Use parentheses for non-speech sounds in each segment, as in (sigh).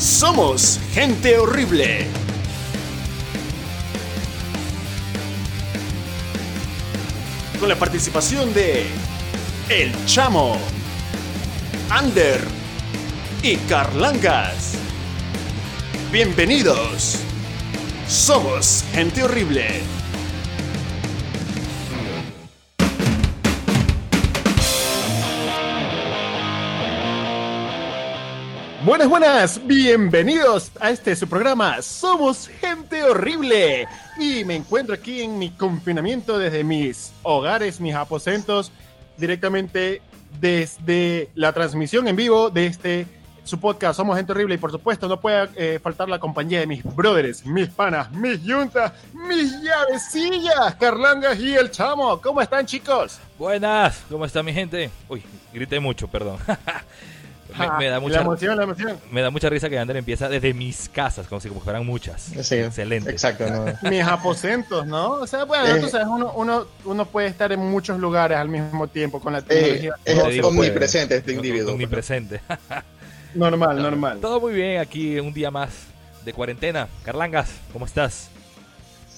Somos gente horrible. Con la participación de El Chamo, Ander y Carlangas. Bienvenidos. Somos gente horrible. Buenas, buenas, bienvenidos a este su programa Somos Gente Horrible. Y me encuentro aquí en mi confinamiento desde mis hogares, mis aposentos, directamente desde la transmisión en vivo de este su podcast Somos Gente Horrible. Y por supuesto, no puede eh, faltar la compañía de mis brothers, mis panas, mis yuntas, mis llavecillas, Carlangas y el Chamo. ¿Cómo están, chicos? Buenas, ¿cómo está mi gente? Uy, grité mucho, perdón. (laughs) Me, me da mucha, la emoción, la emoción. me da mucha risa que Ander empieza desde mis casas, como si como fueran muchas. Sí, Excelente. Exacto. no. (laughs) Mis aposentos, ¿no? O sea, bueno, Eh. tú sabes, uno, uno, uno puede estar en muchos lugares al mismo tiempo con la Eh, tecnología. es Te digo, omnipresente este individuo. Omnipresente. normal, normal. Todo muy bien aquí, un día más de cuarentena. Carlangas, ¿cómo estás?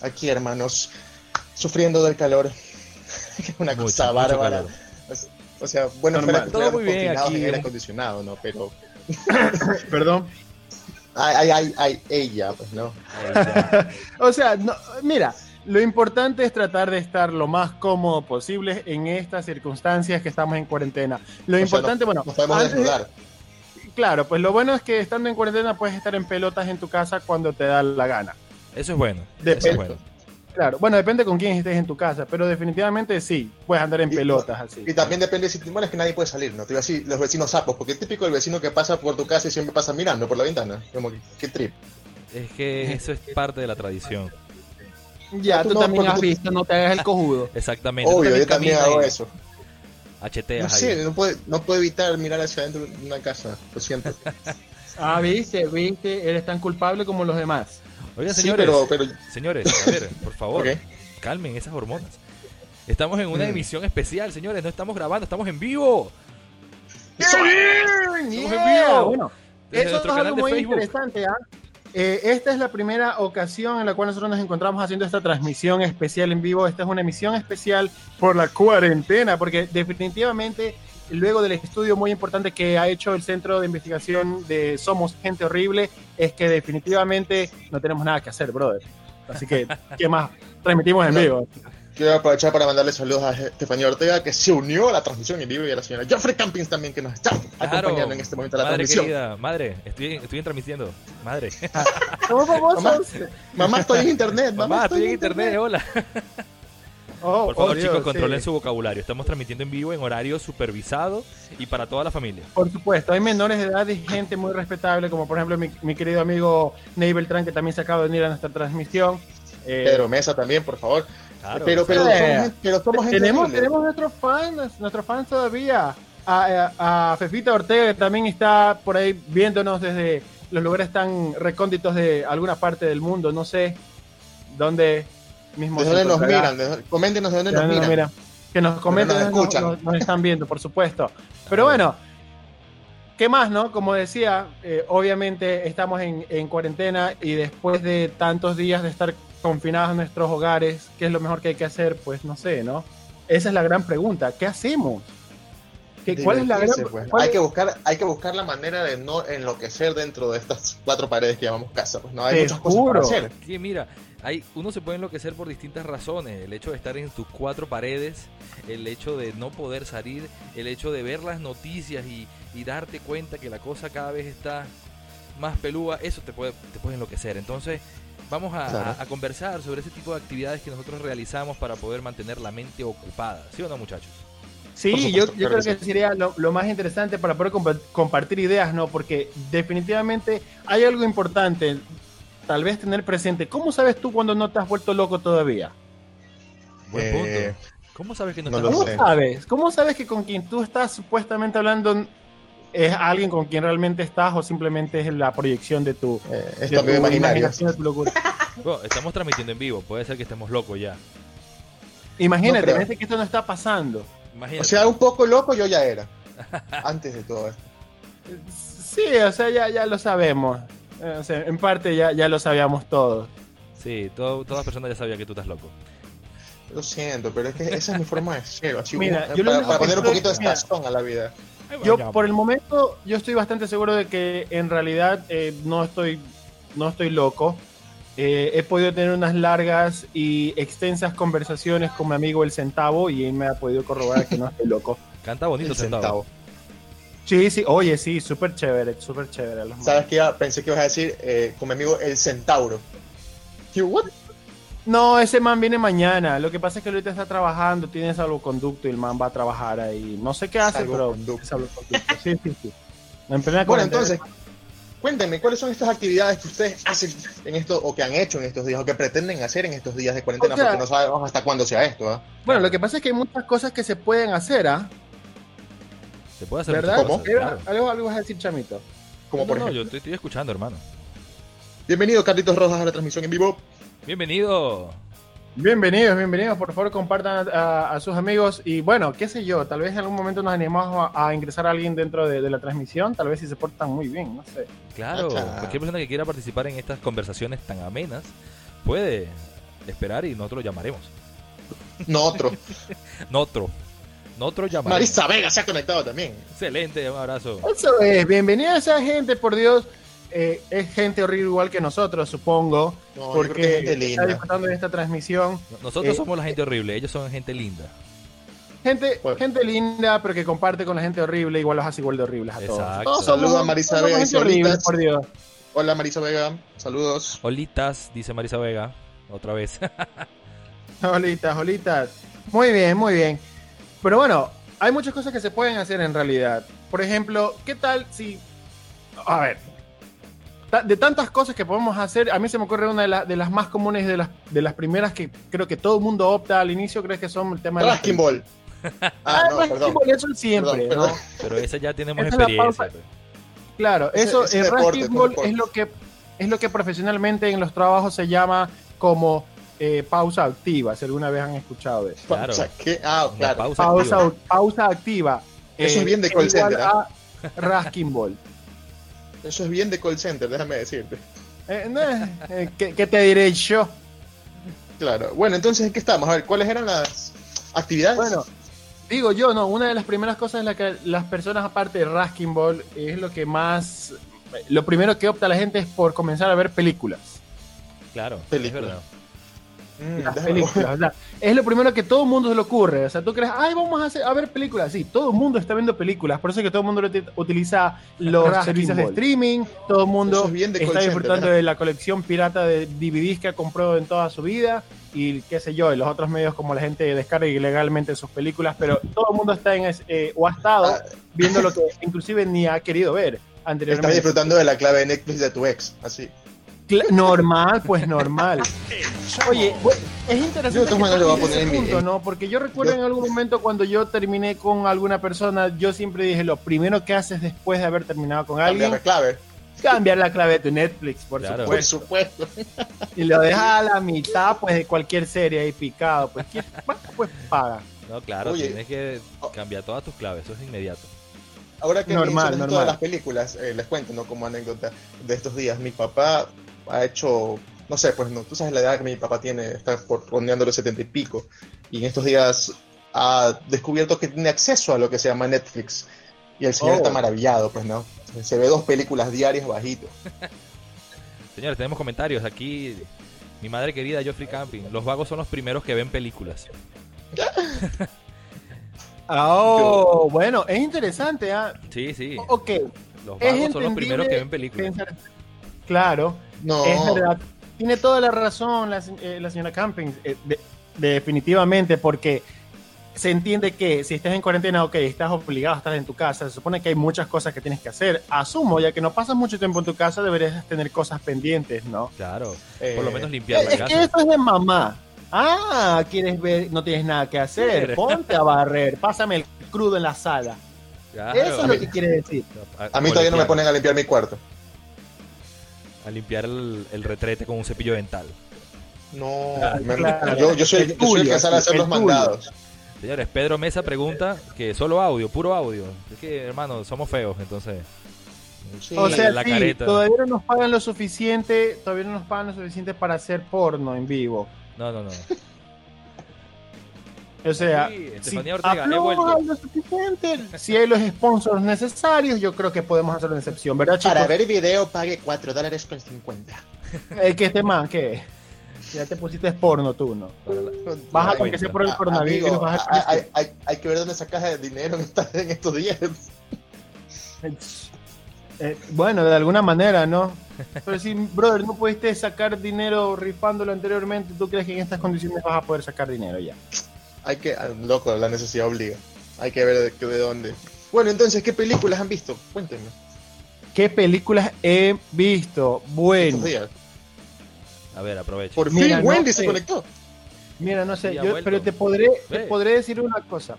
Aquí, hermanos, sufriendo del calor. (laughs) Una Mucho, cosa mucho bárbara. calor. O sea, bueno, Normal. fuera Todo muy bien aquí, en aire acondicionado, ¿no? Pero (coughs) Perdón. ay, ay, ay, ay, ella, pues, ¿no? (laughs) O sea, no, mira, lo importante es tratar de estar lo más cómodo posible en estas circunstancias que estamos en cuarentena. Lo O sea, importante, no- bueno, Nos podemos antes claro, pues lo bueno es que estando en cuarentena puedes estar en pelotas en tu casa cuando te da la gana. Eso es bueno. Depende. Eso es bueno. Claro, bueno, depende con quién estés en tu casa, pero definitivamente sí, puedes andar en Y- pelotas así. Y también depende si bueno, es que nadie puede salir, ¿no? Te iba a decir, los vecinos sapos, porque es típico el vecino que pasa por tu casa y siempre pasa mirando por la ventana. Como que, qué trip. Es que eso es parte de la tradición. Ya, Tú tú no, también has tú- visto, no te hagas el cojudo. Exactamente. Obvio, yo también hago eso. No Acheteas sé, ahí. no puede, no puedo evitar mirar hacia adentro de una casa. Lo siento. (laughs) Ah, viste, viste, eres tan culpable como los demás. Oigan, Sí, señores, pero, pero señores, a ver, por favor, Ok. calmen esas hormonas. Estamos en una Mm. emisión especial, señores, no estamos grabando, estamos en vivo. Yeah, en vivo. Bueno, Desde eso es algo muy Facebook. interesante. ¿ah? Eh, esta es la primera ocasión en la cual nosotros nos encontramos haciendo esta transmisión especial en vivo. Esta es una emisión especial por la cuarentena, porque definitivamente luego del estudio muy importante que ha hecho el Centro de Investigación de Somos Gente Horrible, es que definitivamente no tenemos nada que hacer, brother. Así que, (laughs) ¿qué más? Transmitimos en vivo. Quiero aprovechar para mandarle saludos a Estefanía Ortega, que se unió a la transmisión en vivo, y a la señora Jeffrey Campings también, que nos está acompañando en este momento de la madre transmisión. querida, madre, estoy, estoy transmitiendo. Madre, ¿Cómo? (laughs) Mamá, mamá, estoy en internet. Mamá, mamá, estoy en internet, hola. Oh, Por favor, oh, Dios, chicos, sí. controlen su vocabulario. Estamos transmitiendo en vivo en horario supervisado y para toda la familia. Por supuesto, hay menores de edad y gente muy respetable, como por ejemplo mi, mi querido amigo Ney Beltrán, que también se acaba de unir a nuestra transmisión. Eh, Pedro Mesa también, por favor. Claro. pero, pero, Eh, somos, gen- pero somos gente tenemos, tenemos nuestros fans, nuestros fans todavía. A, a- a Fefita Ortega, que también está por ahí viéndonos desde los lugares tan recónditos de alguna parte del mundo, no sé dónde mismo. ¿De dónde nos miran? ¿De- coméntenos de dónde De nos dónde nos miran. miran. Que nos comenten, nos escuchan. nos- nos están viendo, por supuesto. (laughs) Pero bueno, ¿qué más, no? Como decía, eh, obviamente estamos en, en cuarentena y después de tantos días de estar confinados en nuestros hogares, ¿qué es lo mejor que hay que hacer? Pues no sé, ¿no? Esa es la gran pregunta. ¿Qué hacemos? ¿Qué- ¿Cuál es la gran pues. cuál hay es- que buscar hay que buscar la manera de no enloquecer dentro de estas cuatro paredes que llamamos casa pues no hay Te muchas cosas para juro. hacer Que mira, hay, uno se puede enloquecer por distintas razones. El hecho de estar en tus cuatro paredes, el hecho de no poder salir, el hecho de ver las noticias y, y darte cuenta que la cosa cada vez está más pelúa, eso te puede, te puede enloquecer. Entonces, vamos a, Claro. a- a conversar sobre ese tipo de actividades que nosotros realizamos para poder mantener la mente ocupada. ¿Sí o no, muchachos? Sí, yo, yo creo que sería lo, lo más interesante para poder compa- compartir ideas, ¿no? Porque definitivamente hay algo importante, tal vez tener presente. ¿Cómo sabes tú cuando no te has vuelto loco todavía? Buen Eh, punto. ¿Cómo sabes que no, no estás lo ¿Cómo sé. sabes? ¿Cómo sabes que con quien tú estás supuestamente hablando es alguien con quien realmente estás o simplemente es la proyección de tu, eh, de esto tu imaginación, de tu locura? (laughs) Bueno, estamos transmitiendo en vivo, puede ser que estemos locos ya. Imagínate, No imagínate que esto no está pasando. Imagínate. o sea un poco loco yo ya era antes de todo esto Sí, o sea, ya, ya lo sabemos. Eh, O sea, en parte ya, ya lo sabíamos todos. Sí, todo- todas las personas ya sabían que tú estás loco. Lo siento, pero es que esa es mi forma de ser. Así Mira, como- yo lo para, único para que poner un poquito de sazón a la vida. Yo, por el momento, yo estoy bastante seguro de que en realidad eh, no estoy no estoy loco. Eh, he podido tener unas largas y extensas conversaciones con mi amigo el centavo y él me ha podido corroborar que no estoy loco. Canta bonito El centavo. Sí, sí, oye, sí, súper chévere, súper chévere. los ¿Sabes qué? Pensé que ibas a decir eh, con mi amigo el centauro. ¿Qué? ¿What? No, ese man viene mañana. Lo que pasa es que ahorita está trabajando, tiene salvoconducto y el man va a trabajar ahí. No sé qué hace, pero Salvoconducto. Sí, sí, sí. Bueno, entonces, cuéntenme, ¿cuáles son estas actividades que ustedes hacen en esto, o que han hecho en estos días, o que pretenden hacer en estos días de cuarentena? O sea- porque no sabemos hasta cuándo sea esto, ¿ah? Bueno, lo que pasa es que hay muchas cosas que se pueden hacer, ¿ah? Se puede hacer ¿Verdad? ¿Cómo? cosas, claro. ¿Algo, algo vas a decir, Chamito? Como No, por no, ejemplo. yo estoy, estoy escuchando, hermano. Bienvenido, Carlitos Rojas, a la transmisión en vivo. Bienvenido. Bienvenidos, bienvenidos. Por favor, compartan a, a sus amigos. Y bueno, qué sé yo, tal vez en algún momento nos animamos a, a ingresar a alguien dentro de, de la transmisión. Tal vez si se portan muy bien, no sé. Claro, cualquier persona que quiera participar en estas conversaciones tan amenas puede esperar y nosotros lo llamaremos. No otro. (laughs) Notro. Llamaremos. Marisa Vega se ha conectado también. Excelente, un abrazo. Eso es, bienvenida a esa gente, por Dios. Eh, es gente horrible igual que nosotros, supongo. No, porque es está disfrutando de esta transmisión. Nosotros Eh, somos la gente horrible, ellos son gente linda. Gente, Bueno. gente linda, pero que comparte con la gente horrible, igual los hace igual de horribles a todos. Exacto. Todos Saluda somos- a Marisa Vega y solitas. por Dios. Hola, Marisa Vega. Saludos. Olitas, dice Marisa Vega. Otra vez. (laughs) Jolitas, jolitas. Muy bien, muy bien. Pero bueno, hay muchas cosas que se pueden hacer en realidad. Por ejemplo, ¿qué tal si... A ver. De tantas cosas que podemos hacer, a mí se me ocurre una de, la- de las más comunes, de las, de las primeras que creo que todo el mundo opta al inicio, creo que son el tema de... las Rasking Ball. (laughs) Ah, Ah, no, Rasking perdón. Ball, eso siempre, Perdón, ¿no? perdón. Pero esa ya tenemos es experiencia. pues. Claro, Ese- eso ese el deporte, Ball es lo que es lo que profesionalmente en los trabajos se llama como eh, pausa activa, si alguna vez han escuchado eso. Claro. ¿qué? Ah, claro. pausa Pausa, activa. pausa activa. Eso es bien de call center, ¿ah? a Rasking Ball. Eso es bien de call center, déjame decirte. Eh, no, eh, ¿qué, qué te diré yo? Claro. Bueno, entonces, ¿en qué estamos? A ver, ¿cuáles eran las actividades? Bueno, digo yo, no, una de las primeras cosas en la que las personas, aparte de Rasking Ball, es lo que más. Lo primero que opta la gente es por comenzar a ver películas. Claro, Película. Mm, Las déjame- películas, o sea, es lo primero que todo el mundo se le ocurre. O sea, tú crees, ay, vamos a, hacer- a ver películas. Sí, todo el mundo está viendo películas. Por eso es que todo el mundo uti- utiliza los servicios de streaming. Todo el mundo Eso es bien de call está disfrutando ¿verdad? de la colección pirata de DVDs que ha comprado en toda su vida. Y qué sé yo, y los otros medios como la gente descarga ilegalmente sus películas. Pero todo el mundo está en es- eh, o ha estado Ah. viendo lo que inclusive ni ha querido ver Estás anteriormente. disfrutando de la clave de Netflix de tu ex, así. Normal, pues normal. (laughs) Oye, es interesante. Yo de todas que maneras lo voy a toques poner ese en mi- punto, ¿no? Porque yo recuerdo Yo- en algún momento cuando yo terminé con alguna persona, yo siempre dije, lo primero que haces después de haber terminado con Cambiar alguien, la clave. cambiar la clave de tu Netflix, por Claro. Por supuesto. supuesto. (laughs) Y lo dejas a la mitad, pues, de cualquier serie ahí picado. Pues, ¿quién- pues paga. No, claro, Oye. tienes que cambiar todas tus claves, eso es inmediato. Ahora que Normal, normal. de las películas, eh, les cuento, ¿no? Como anécdota de estos días. Mi papá ha hecho, no sé, pues no, tú sabes la edad que mi papá tiene, está por rondeando los setenta y pico. Y en estos días ha descubierto que tiene acceso a lo que se llama Netflix. Y el señor Oh. está maravillado, pues, ¿no? Se ve dos películas diarias bajito. (laughs) Señores, tenemos comentarios aquí. Mi madre querida, Geoffrey Camping. Los vagos son los primeros que ven películas. (laughs) Oh, bueno, es interesante, ¿ah? Sí, sí. Ok, Los vagos son los primeros que ven películas. pensar- Claro, No, Es verdad. Tiene toda la razón la, eh, la señora Camping, eh, de- definitivamente, porque se entiende que si estás en cuarentena, ok, estás obligado a estar en tu casa, se supone que hay muchas cosas que tienes que hacer. Asumo, ya que no pasas mucho tiempo en tu casa, deberías tener cosas pendientes, ¿no? Claro, eh, por lo menos limpiar la Es que casa. esto es de mamá. Ah, quieres ver, no tienes nada que hacer, ponte a barrer, pásame el crudo en la sala. Claro, Eso es a lo mí- que quiere decir. a mí todavía no me ponen a limpiar mi cuarto. A limpiar el, el retrete con un cepillo dental. No, Claro, me- claro. yo, yo soy, El yo soy el tuyo, que sale a hacer los tuyo. mandados. Señores, Pedro Mesa pregunta que solo audio, puro audio. Es que, hermano, somos feos, entonces. Sí. O sea, la sí, careta. todavía no nos pagan lo suficiente, todavía no nos pagan lo suficiente para hacer porno en vivo. No, no, no. (laughs) O sea, Sí, si Ortega, he afloja vuelto. lo suficiente, si hay los sponsors necesarios, yo creo que podemos hacer una excepción, ¿verdad, chicos? Para ver video pague 4 dólares con 50. Eh, que este man, ¿qué? Ya te pusiste porno tú, ¿no? Vas a sea por el A- coronavirus. amigo, vas a- hay, hay- hay- hay que ver dónde sacas el dinero en estos días. Eh, bueno, de alguna manera, ¿no? Pero si, brother, no pudiste sacar dinero rifándolo anteriormente, ¿tú crees que en estas condiciones vas a poder sacar dinero ya? Hay que, ah, loco, la necesidad obliga. Hay que ver de, qué- de dónde. Bueno, entonces, ¿qué películas han visto? Cuéntenme. ¿Qué películas he visto? Bueno, Estos días. A ver, aprovecho. Por Mira, fin, no Wendy sé. se conectó. mira, no sé, yo- pero te podré, te podré decir una cosa.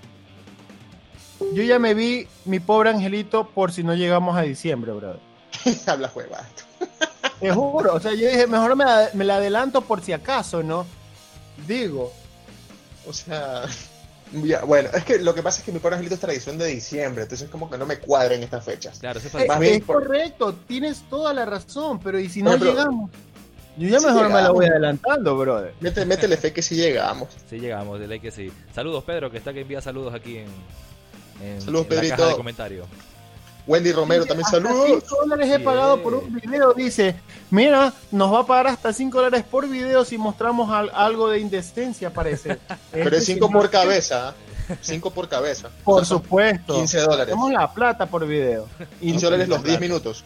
Yo ya me vi mi pobre angelito por si no llegamos a diciembre, brother. (laughs) Habla hueva. Te juro, o sea, yo dije, mejor me, la- me la adelanto por si acaso, ¿no? Digo, O sea, (laughs) ya, bueno, es que lo que pasa es que mi pobre angelito es tradición de diciembre, entonces como que no me cuadra en estas fechas. Claro, eso es Eh, para Más bien es por- correcto, tienes toda la razón, pero ¿y si no llegamos? Yo ya mejor me la voy adelantando, brother. Mete, métele fe que si llegamos. (laughs) Sí, llegamos, de ley que sí. Saludos, Pedro, que está que envía saludos aquí en, en, Saludos, en la Pedrito. caja de comentarios. Wendy Romero también Hasta saludos. 5 dólares he pagado por un video, dice, mira, nos va a pagar hasta 5 dólares por video si mostramos al- algo de indecencia, parece. (laughs) Pero Este es 5 señor- por cabeza. 5 por cabeza. Por O sea, son supuesto. 15 dólares. Tenemos la plata por video. Y 15 dólares los 10 Claro. minutos.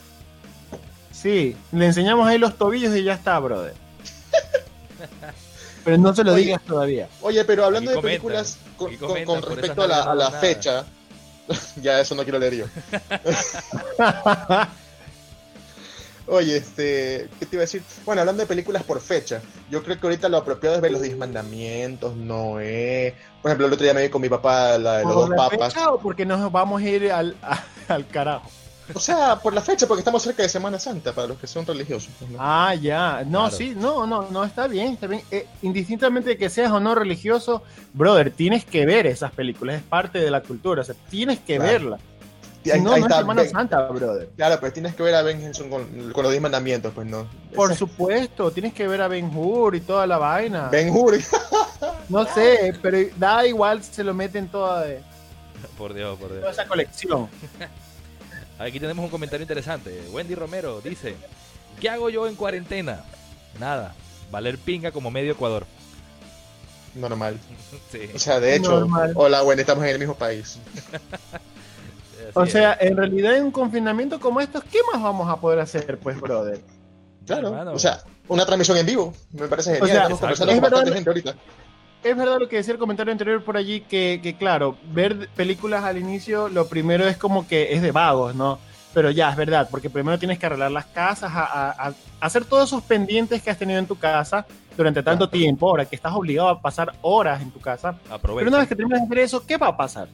Sí, le enseñamos ahí los tobillos y ya está, brother. Pero no se lo Oye. digas todavía. Oye, pero hablando de películas con, respecto a la, nalgas a la no nada. fecha, (laughs) ya eso no quiero leer yo. (laughs) Oye, este, ¿qué te iba a decir? Bueno, hablando de películas por fecha, yo creo que ahorita lo apropiado es ver los 10 mandamientos, Noé. Por ejemplo, el otro día me vi con mi papá la de los dos ¿Por la papas. fecha o porque nos vamos a ir al, a- (laughs) al carajo? O sea, por la fecha, porque estamos cerca de Semana Santa, para los que son religiosos. pues, ¿no? Ah, ya. No, Claro. sí, no, no, no, está bien, está bien. Eh, indistintamente de que seas o no religioso, brother, tienes que ver esas películas, es parte de la cultura, o sea, tienes que Claro. verlas. Y Si ahí- no, ahí no es Semana Ben- Santa, brother. Claro, pero tienes que ver a Ben Henson con, con los 10 mandamientos, pues no. Por supuesto, tienes que ver a Ben Hur y toda la vaina. Ben Hur. (laughs) No sé, pero da igual, se lo meten toda, de, Por Dios, por toda esa colección. (laughs) Aquí tenemos un comentario interesante. Wendy Romero dice: ¿Qué hago yo en cuarentena? Nada. Valer pinga como medio Ecuador. Normal. (laughs) Sí. O sea, de hecho, Normal. hola, bueno, estamos en el mismo país. (laughs) O es. sea, en realidad en un confinamiento como estos, ¿qué más vamos a poder hacer, pues, brother? Claro. Hermano. O sea, una transmisión en vivo. Me parece genial. sea, estamos conversando con bastante verdad- gente ahorita. Es verdad lo que decía el comentario anterior por allí, que, que claro, ver películas al inicio, lo primero es como que es de vagos, ¿no? Pero ya, es verdad, porque primero tienes que arreglar las casas, a, a- a hacer todos esos pendientes que has tenido en tu casa durante tanto Claro. tiempo, ahora que estás obligado a pasar horas en tu casa. Aprovecha. Pero una vez que terminas de hacer eso, ¿qué va a pasar?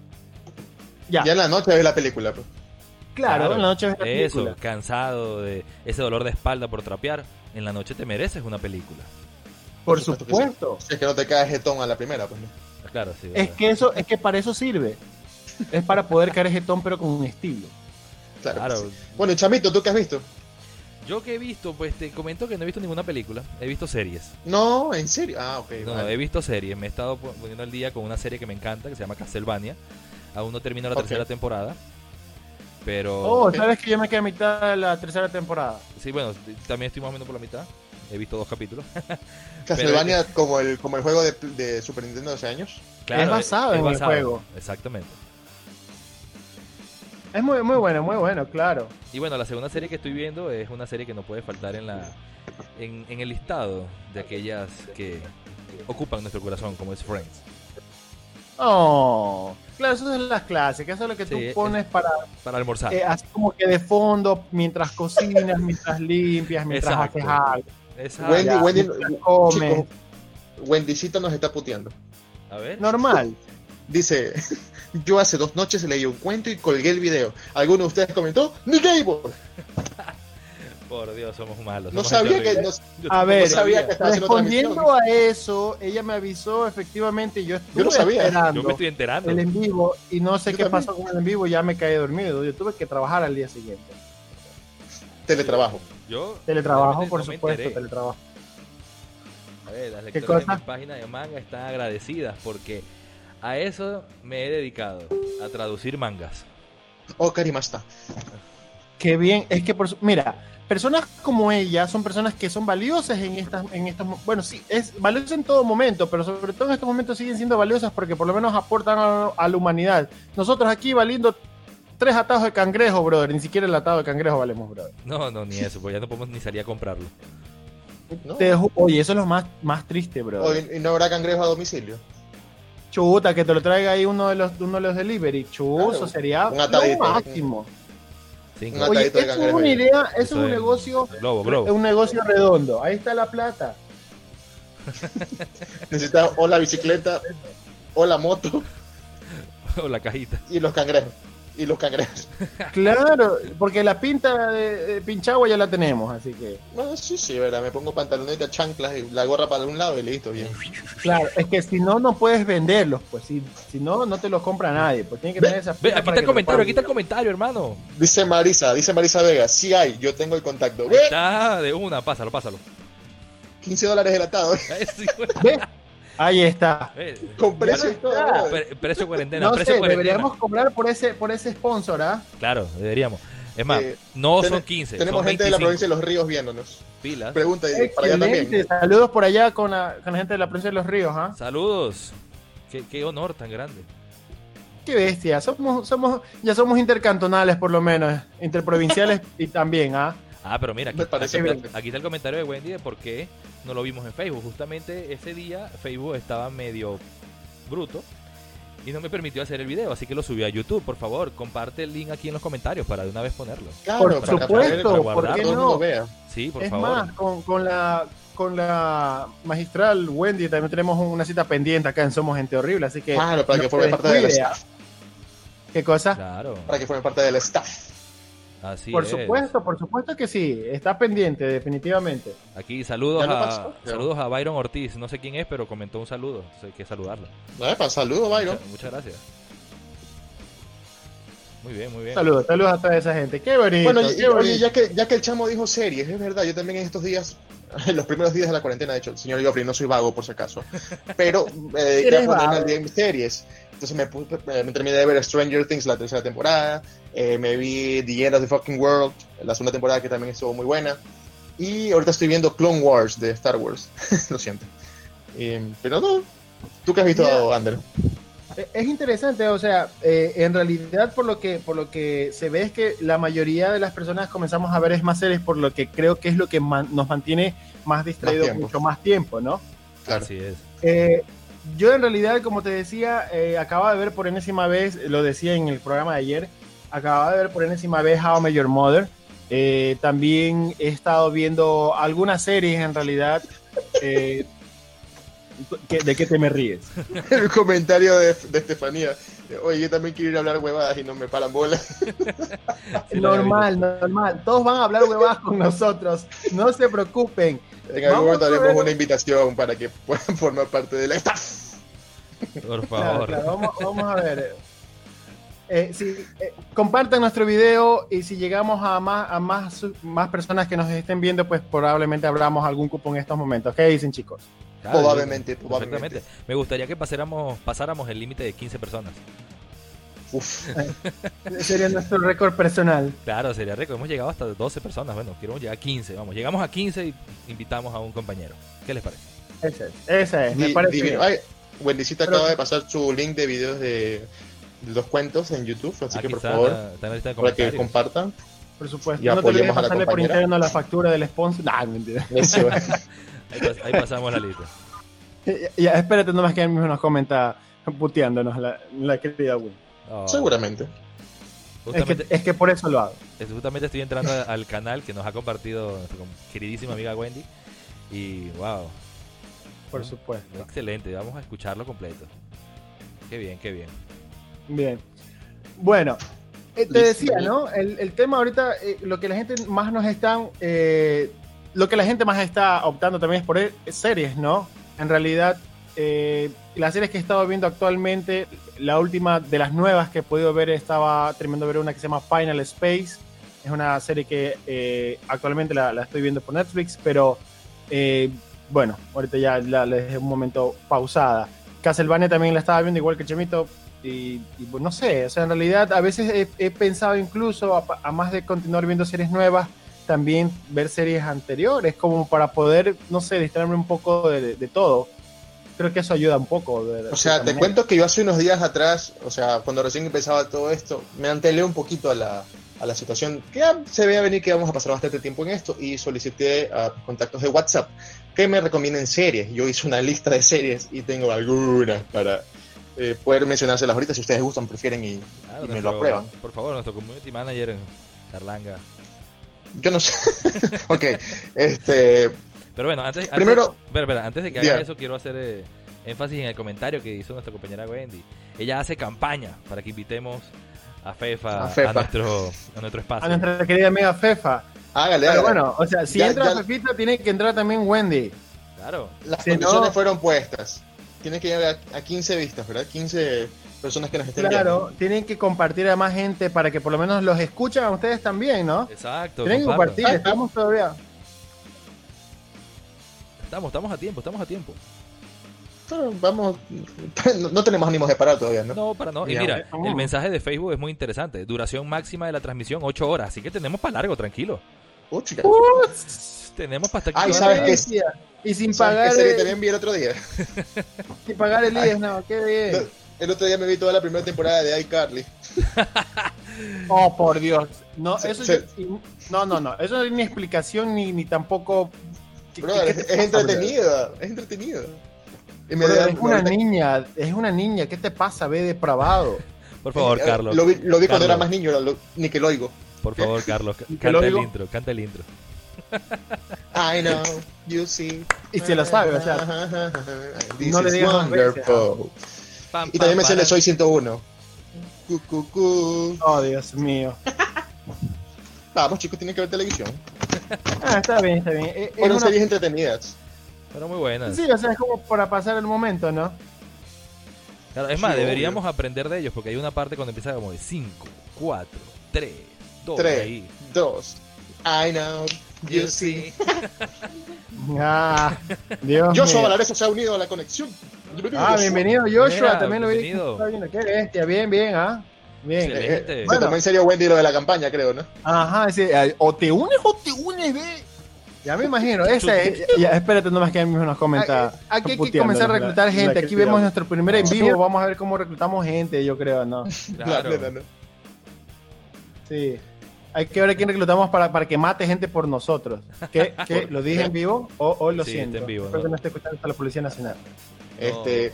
Ya, Ya en la noche ves la película. Pues. claro, Claro, en la noche ves la Eso, película. cansado de ese dolor de espalda por trapear. En la noche te mereces una película. Por Por supuesto. Si es que no te caes jetón a la primera, pues no. Claro, sí. Es que eso, es que para eso sirve. Es para poder caer jetón, pero con un estilo. Claro. Claro. sí. Bueno, y Chamito, ¿tú qué has visto? Yo que he visto, pues te comento que no he visto ninguna película. He visto series. No, en serio. Ah, ok. No, no, vale. he visto series. Me he estado pon- poniendo al día con una serie que me encanta, que se llama Castlevania. Aún no termino la tercera temporada. Pero Oh, sabes que yo me quedé a mitad de la tercera temporada. sí, bueno, también estoy más o menos por la mitad. He visto dos capítulos. (laughs) Castlevania como el, como el juego de, de Super Nintendo de hace años. Claro, basado en el juego. Exactamente. Es muy, muy bueno, muy bueno, claro. Y bueno, la segunda serie que estoy viendo es una serie que no puede faltar en la en, en el listado de aquellas que ocupan nuestro corazón, como es Friends. Oh, claro, eso es las clásicas, eso es lo que tú Sí, es- pones para, Para almorzar. eh, así como que de fondo, mientras cocinas, mientras limpias, mientras Exacto. haces algo. Esa- Wendy, ya, Wendy, chicos, Wendycito nos está puteando. A ver. Normal. Dice, yo hace dos noches leí un cuento y colgué el video. ¿Alguno de ustedes comentó? ¡Ni Gable! (laughs) Por Dios, somos malos. No somos sabía que... no- A ver, sabía que Respondiendo a eso, ella me avisó, efectivamente, yo estuve Yo no sabía. esperando Yo me estoy enterando. el en vivo y no sé Yo qué también. pasó con el en vivo, ya me caí dormido, yo tuve que trabajar al día siguiente. teletrabajo. Yo Teletrabajo, por no supuesto, teletrabajo. A ver, las ¿Qué lectoras cosa? de mi página de manga están agradecidas porque a eso me he dedicado, a traducir mangas. Oh, Karimasta. Qué bien, es que por su- mira, personas como ella son personas que son valiosas en estas, en estos, mo- bueno, sí, es valiosa en todo momento, pero sobre todo en estos momentos siguen siendo valiosas porque por lo menos aportan a, a la humanidad. Nosotros aquí valiendo tres atados de cangrejo, brother, ni siquiera el atado de cangrejo valemos, brother. No, no, ni eso, pues ya no podemos ni salir a comprarlo. ¿no? Te ju- oye, eso es lo más, más triste, brother. y, y no habrá cangrejo a domicilio. Chuta, que te lo traiga ahí uno de los, uno de los delivery. Chuzo, Claro, sería un lo atadito. máximo. Cinco. Un Oye, eso es una idea, eso es un negocio, Globo, globo. un negocio redondo. Ahí está la plata. (laughs) Necesita o la bicicleta, o la moto, (laughs) O la cajita. y los cangrejos. Y los cangrejos. (laughs) Claro, porque la pinta de, de Pinchagua ya la tenemos, así que. No, sí, sí, verdad. Me pongo pantalonetas, chanclas y la gorra para un lado y listo, bien. Claro, es que si no, no puedes venderlos, pues si, si no, no te los compra nadie. Pues tiene que tener esa Ve, pinta aquí está el comentario, aquí está el comentario, hermano. Dice Marisa, dice Marisa Vega, sí hay, yo tengo el contacto. Está de una, pásalo, pásalo. 15 dólares el atado. (laughs) Ahí está. Con precio está. pre- precio cuarentena, No precio sé, cuarentena. deberíamos cobrar por ese, por ese sponsor, ¿ah? Claro, deberíamos. Es más, Eh, no ten- son 15, Tenemos son gente de la 25 provincia de Los Ríos viéndonos. pilas. Pregunta y para allá también. Saludos por allá con la, con la gente de la provincia de Los Ríos, ¿ah? Saludos. Qué, qué honor tan grande. Qué bestia. Somos, somos, ya somos intercantonales, por lo menos. Interprovinciales (laughs) y también, ¿ah? Ah, pero mira, aquí, está el comentario de Wendy de por qué no lo vimos en Facebook. Justamente ese día Facebook estaba medio bruto y no me permitió hacer el video, así que lo subí a YouTube. Por favor, comparte el link aquí en los comentarios para de una vez ponerlo. Claro, Por para que supuesto, para ¿por que qué no? vea. Sí, por es favor. más, con, con la con la magistral Wendy también tenemos una cita pendiente acá en Somos Gente Horrible, así que Claro, para no que forme parte del staff. ¿Qué cosa? Claro, Para que forme parte del staff. Así por es. supuesto, por supuesto que sí, está pendiente definitivamente. Aquí saludos ¿Ya a pasó? Ya. saludos a Byron Ortiz, no sé quién es, pero comentó un saludo, entonces hay que saludarlo. Epa, saludos, Byron. Muchas, muchas gracias. Muy bien, muy bien. Saludos, saludos a toda esa gente. Qué bonito, Bueno, oye, ya que, ya que el chamo dijo series, es verdad, yo también en estos días, en (laughs) los primeros días de la cuarentena, de hecho, el señor Joffrey, no soy vago por si acaso, pero me dediqué (laughs) Eres a ponerme al día en series. Entonces me, pu- me, me terminé de ver Stranger Things la tercera temporada, eh, me vi The End of the Fucking World, la segunda temporada que también estuvo muy buena, y ahorita estoy viendo Clone Wars de Star Wars, (laughs) lo siento. Eh, pero no, ¿tú qué has visto, Mira. Ander? Eh, Es interesante, o sea, eh, en realidad por lo que por lo que se ve es que la mayoría de las personas comenzamos a ver es más series por lo que creo que es lo que man- nos mantiene más distraídos mucho más tiempo, ¿no? Claro. Así es. Eh, yo en realidad, como te decía, eh, acababa de ver por enésima vez, lo decía en el programa de ayer, acababa de ver por enésima vez How I Met Your Mother. Eh, también he estado viendo algunas series en realidad. eh, ¿qué- ¿De qué te me ríes? (laughs) El comentario de, de Estefanía, oye, yo también quiero ir a hablar huevadas y no me paran bolas. (laughs) Normal, normal. Todos van a hablar huevadas con nosotros. No se preocupen. En algún momento haremos una invitación para que puedan formar parte del staff. Por favor. claro, vamos, vamos a ver. Eh, sí, eh, compartan nuestro video y si llegamos a más a más, más personas que nos estén viendo, pues probablemente abramos algún cupo en estos momentos. ¿Qué dicen, chicos? Claro, Probablemente, probablemente. Me gustaría que pasáramos, pasáramos el límite de 15 personas. Uf, Sería nuestro récord personal. Claro, sería rico. Hemos llegado hasta 12 personas. Bueno, queremos llegar a 15. Vamos, llegamos a 15 y invitamos a un compañero. ¿Qué les parece? Ese es, esa es, me di- parece. divino. Ay, Wendycita Pero- acaba de pasar su link de videos de, de los cuentos en YouTube, así Aquí que por está, favor, está en la lista de para que compartan. Por supuesto. y no te olvides pasarle por interno la factura del sponsor. Nah, mentira. (laughs) Eso. (laughs) Ahí, pas- ahí pasamos la lista. Ya, espérate nomás que él mismo nos comenta puteándonos la, la querida Win. Oh, Seguramente. Es que, es que por eso lo hago. es- justamente estoy entrando al canal que nos ha compartido nuestra queridísima amiga Wendy. Y wow, Por supuesto. excelente. Vamos a escucharlo completo. Qué bien, qué bien. Bien. Bueno, eh, te decía, ¿no? El, el tema ahorita, eh, lo que la gente más nos están, eh, lo que la gente más está optando también es por eh, series, ¿no? En realidad, eh, las series que he estado viendo actualmente, la última de las nuevas que he podido ver estaba terminando de ver una que se llama Final Space. es una serie que eh, actualmente la, estoy viendo por Netflix, pero eh, bueno, ahorita ya la, la dejé un momento pausada. Castlevania también la estaba viendo igual que Chemito y, y, no sé, o sea, en realidad a veces he, pensado incluso, a, más de continuar viendo series nuevas, también ver series anteriores, como para poder, no sé, distraerme un poco de todo. Creo que eso ayuda un poco. de- O sea, te manera. cuento que yo hace unos días atrás, o sea, cuando recién empezaba todo esto, me antelé un poquito a la, a la situación que ya se veía venir que íbamos a pasar bastante tiempo en esto y solicité a contactos de WhatsApp que me recomienden series. Yo hice una lista de series y tengo algunas para eh, poder mencionárselas ahorita si ustedes gustan, prefieren y, Claro, y me nuestro- lo aprueban. Por favor, nuestro community manager, Carlanga. Yo no sé. (laughs) (laughs) ok, este, Pero bueno, antes, antes- Primero- antes de que haga eso, quiero hacer eh, énfasis en el comentario que hizo nuestra compañera Wendy. Ella hace campaña para que invitemos a Fefa A a, Fefa. nuestro, a nuestro espacio. A nuestra querida amiga Fefa. hágale, Pero hágale. bueno, o sea, si Ya- entra ya- Fefita, tiene que entrar también Wendy. Claro. Las si condiciones no- fueron puestas. Tiene que llegar a, a 15 vistas, ¿verdad? 15 personas que nos estén Claro, viendo. tienen que compartir a más gente para que por lo menos los escuchen a ustedes también, ¿no? Exacto. Tienen que compartir, estamos todavía. Estamos, estamos a tiempo, estamos a tiempo. Pero vamos, (laughs) no, no tenemos ánimos de parar todavía, ¿no? No, para no. Y mira, el mensaje de Facebook es muy interesante. Duración máxima de la transmisión, 8 horas. Así que tenemos para largo, tranquilo. Oh. Tenemos para estar Ay. ¿sabes qué? bestia. Y sin ¿Sabes pagar, el, también vi el otro día? (laughs) sin pagar el IES, no, qué bien. El otro día me vi toda la primera temporada de iCarly. (laughs) Oh, por Dios. No, Se- eso se- yo- no, no, no, eso no es ni explicación ni, ni tampoco. ¿Qué- Brother, qué es, te es pasa, entretenida, es entretenida. Y me brother? da- es una ahorita- niña, es una niña, ¿qué te pasa, ve depravado? Por favor, eh, Carlos. Lo vi, lo vi cuando era más niño, lo- ni que lo oigo. Por favor, Carlos. (laughs) Canta el intro, canta el intro. I know, you see. Y se lo sabe, o sea, This no le digas wonderful. Pam, Y también me para. Soy 101. Cu, cu, cu. oh, Dios mío. Vamos, chicos, tienen que ver televisión. (laughs) Ah, está bien, está bien. Es Fueron una- series entretenidas. Pero muy buenas. Sí, o sea, es como para pasar el momento, ¿no? Claro, es más, Sí, deberíamos aprender de ellos porque hay una parte cuando empieza como de 5, 4, 3, 2, 3, 2. I know, you see. (laughs) Ah, Dios Joshua. Valareso se ha unido a la conexión. Bienvenido, Ah, Joshua. bienvenido Joshua, Mira, también lo vi. bienvenido. Está viendo, Qué bestia, bien, bien, ¿ah? Bien. Excelente. Eh, eh, Bueno. Se tomó en serio Wendy lo de la campaña, creo, ¿no? Ajá, sí, eh, o te unes o te unes, ve. Ya me imagino, esa es, ya, espérate nomás que a mí nos comenta. Ah, Aquí hay que comenzar a reclutar la gente. Aquí vemos nuestro primer en vivo. Vamos a ver cómo reclutamos gente, yo creo, ¿no? (laughs) Claro. ¿no? Sí. Hay que ver a quién reclutamos para, para que mate gente por nosotros. ¿Qué? ¿Qué? (laughs) ¿Lo dije en vivo o, o lo Sí, siento? está en vivo, Espero ¿no? que no esté escuchando hasta la Policía Nacional. Este,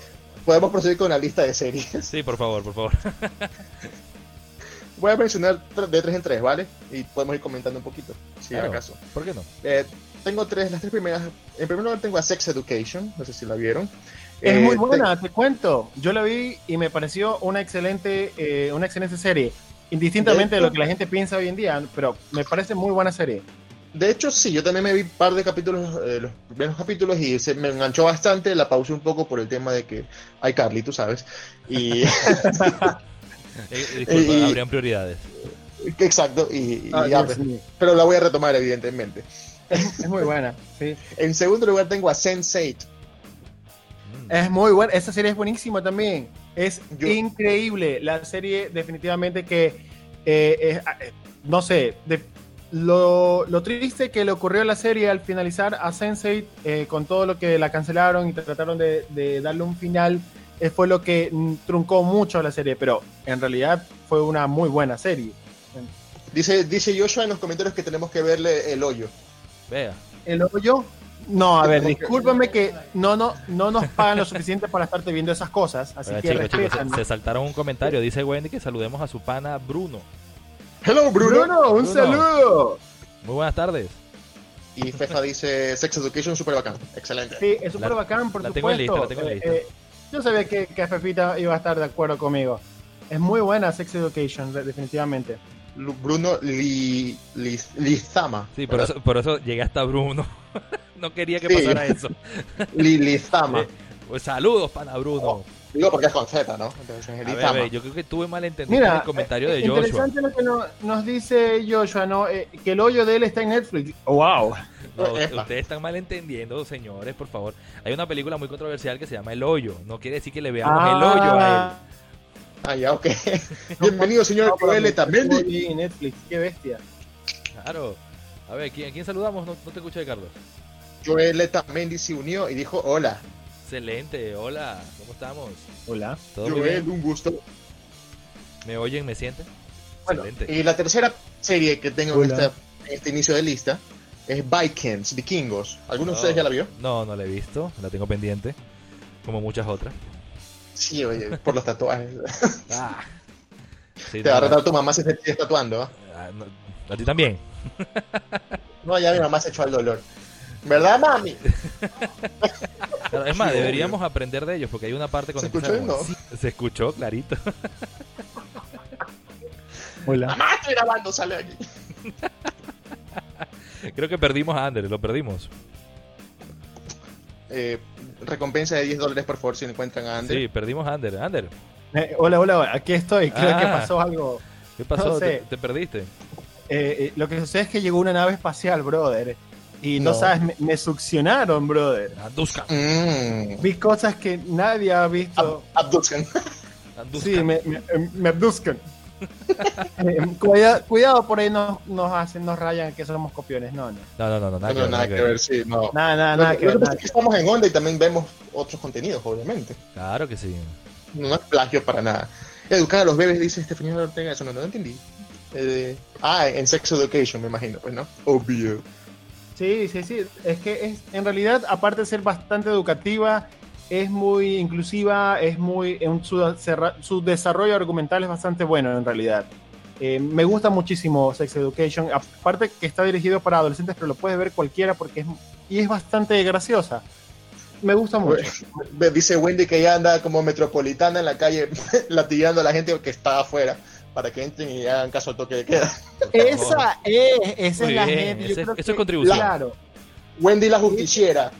podemos proseguir con la lista de series. Sí, por favor, por favor. (laughs) Voy a mencionar de tres en tres, ¿vale? Y podemos ir comentando un poquito, si Claro. acaso. ¿Por qué no? Eh, tengo tres, las tres primeras. En primer lugar tengo a Sex Education, no sé si la vieron. Es Eh, muy te- buena, te cuento. Yo la vi y me pareció una excelente, eh, una excelente serie. Indistintamente de, De lo que la gente piensa hoy en día, pero me parece muy buena serie. De hecho, sí, yo también me vi un par de capítulos, eh, los primeros capítulos, y se me enganchó bastante. La pausé un poco por el tema de que hay Carly, tú sabes. Y (laughs) (laughs) Eh, disculpa, Y- habrían prioridades. exacto, y, y Ah, ya, pues, pero la voy a retomar, evidentemente. Es, es muy buena, sí. (laughs) En segundo lugar tengo a Sense8. Mm. Es muy buena. Esa serie es buenísima también. Es Yo- increíble. La serie definitivamente que, eh, es, eh, no sé, de- lo, lo triste que le ocurrió a la serie al finalizar a Sense8 eh, con todo lo que la cancelaron y trataron de, de darle un final, eh, fue lo que mm, truncó mucho a la serie, pero en realidad fue una muy buena serie. Dice, dice Joshua en los comentarios que tenemos que verle el hoyo. Vea. ¿El hoyo? No, a ver, discúlpame que no, no, no nos pagan lo suficiente para estarte viendo esas cosas, así que chicos, se saltaron un comentario. Dice Wendy que saludemos a su pana Bruno. Hello, Bruno. Bruno, un Bruno. saludo. Muy buenas tardes. Y Fefa dice Sex Education, super bacán. Excelente. Sí, es súper La- bacán, por la tengo en supuesto. lista, la tengo en Eh, eh, yo sabía que, que Fefita iba a estar de acuerdo conmigo. Es muy buena Sex Education, de- definitivamente. Bruno Li, Li- Lizama. Sí, por eso, por eso llegué hasta Bruno. (laughs) no quería que Sí. pasara eso. Li- Lizama. (laughs) Eh, pues saludos, pana Bruno. Digo porque es con Z, ¿no? Entonces, A ver, Elitama. a ver, yo creo que tuve malentendido Mira, el comentario eh, de Joshua. interesante lo que no- nos dice Joshua, ¿no? Eh, que el hoyo de él está en Netflix. Wow. No, (laughs) ustedes están malentendiendo, señores, por favor. Hay una película muy controversial que se llama El Hoyo. No quiere decir que le veamos el hoyo a él. Ah, ya, ok. (laughs) (laughs) Bienvenido, señor Joel también. en Netflix, qué bestia. Claro. A ver, ¿quién, ¿a quién saludamos? No, no te escuché, Carlos. Joel también se unió y dijo hola. Excelente, hola, ¿cómo estamos? Hola. ¿Todo muy Joel, bien? un gusto. ¿Me oyen? ¿Me sienten? Bueno, Excelente. y la tercera serie que tengo en, Hola. esta- en este inicio de lista es Vikings, Vikingos. ¿Alguno de ustedes ya la vio? No, no la he visto, la tengo pendiente, como muchas otras. Sí, oye, por los tatuajes. (laughs) Ah. Sí, Te no, va a retar tu mamá si te sigues tatuando. no, a ti también. No, ya mi mamá se echó al dolor. ¿Verdad, mami? (laughs) Claro, es más, Sí, deberíamos aprender de ellos porque hay una parte con ¿Se escuchó bien, no? Se escuchó, clarito. Hola. Mamá, estoy grabando, sale aquí. Creo que perdimos a Ander, lo perdimos. Eh, recompensa de 10 dólares por favor si encuentran a Ander. Sí, perdimos a Ander. Ander, Eh, hola, hola, hola, aquí estoy. Creo Ah. que pasó algo. ¿qué pasó? No sé. ¿Te, te perdiste? Eh, eh, lo que sucede es que llegó una nave espacial, brother. Y no, No. sabes, me, me succionaron, brother. Anduzcan. Mm. Vi cosas que nadie ha visto. Ab-. Anduzcan. Sí, me, me, me abduzcan. (laughs) Eh, cuida- cuidado, por ahí nos, nos hacen, nos rayan que somos copiones. No, no. No, no, no, no, nada, No, que ver, nada que ver, sí, no. Nada, nada, Lo nada que- lo ver. nada es que estamos en onda y también vemos otros contenidos, obviamente. Claro que sí. No es plagio para nada. Educar a los bebés, dice Estefanía Ortega, eso no, no entendí. Eh, ah, en Sex Education, me imagino, pues, ¿no? Obvio. Sí, sí, sí. Es que es, en realidad, aparte de ser bastante educativa, es muy inclusiva, es muy. en su, su desarrollo argumental es bastante bueno, en realidad. Eh, me gusta muchísimo Sex Education. Aparte que está dirigido para adolescentes, pero lo puede ver cualquiera porque es. Y es bastante graciosa. Me gusta mucho. Ve- Dice Wendy que ella anda como metropolitana en la calle (laughs) latigando a la gente que está afuera para que entren y hagan caso al toque de queda. (laughs) Esa es, esa Muy es la bien, gente. Yo ese- creo eso es contribución. Claro. Wendy la justiciera.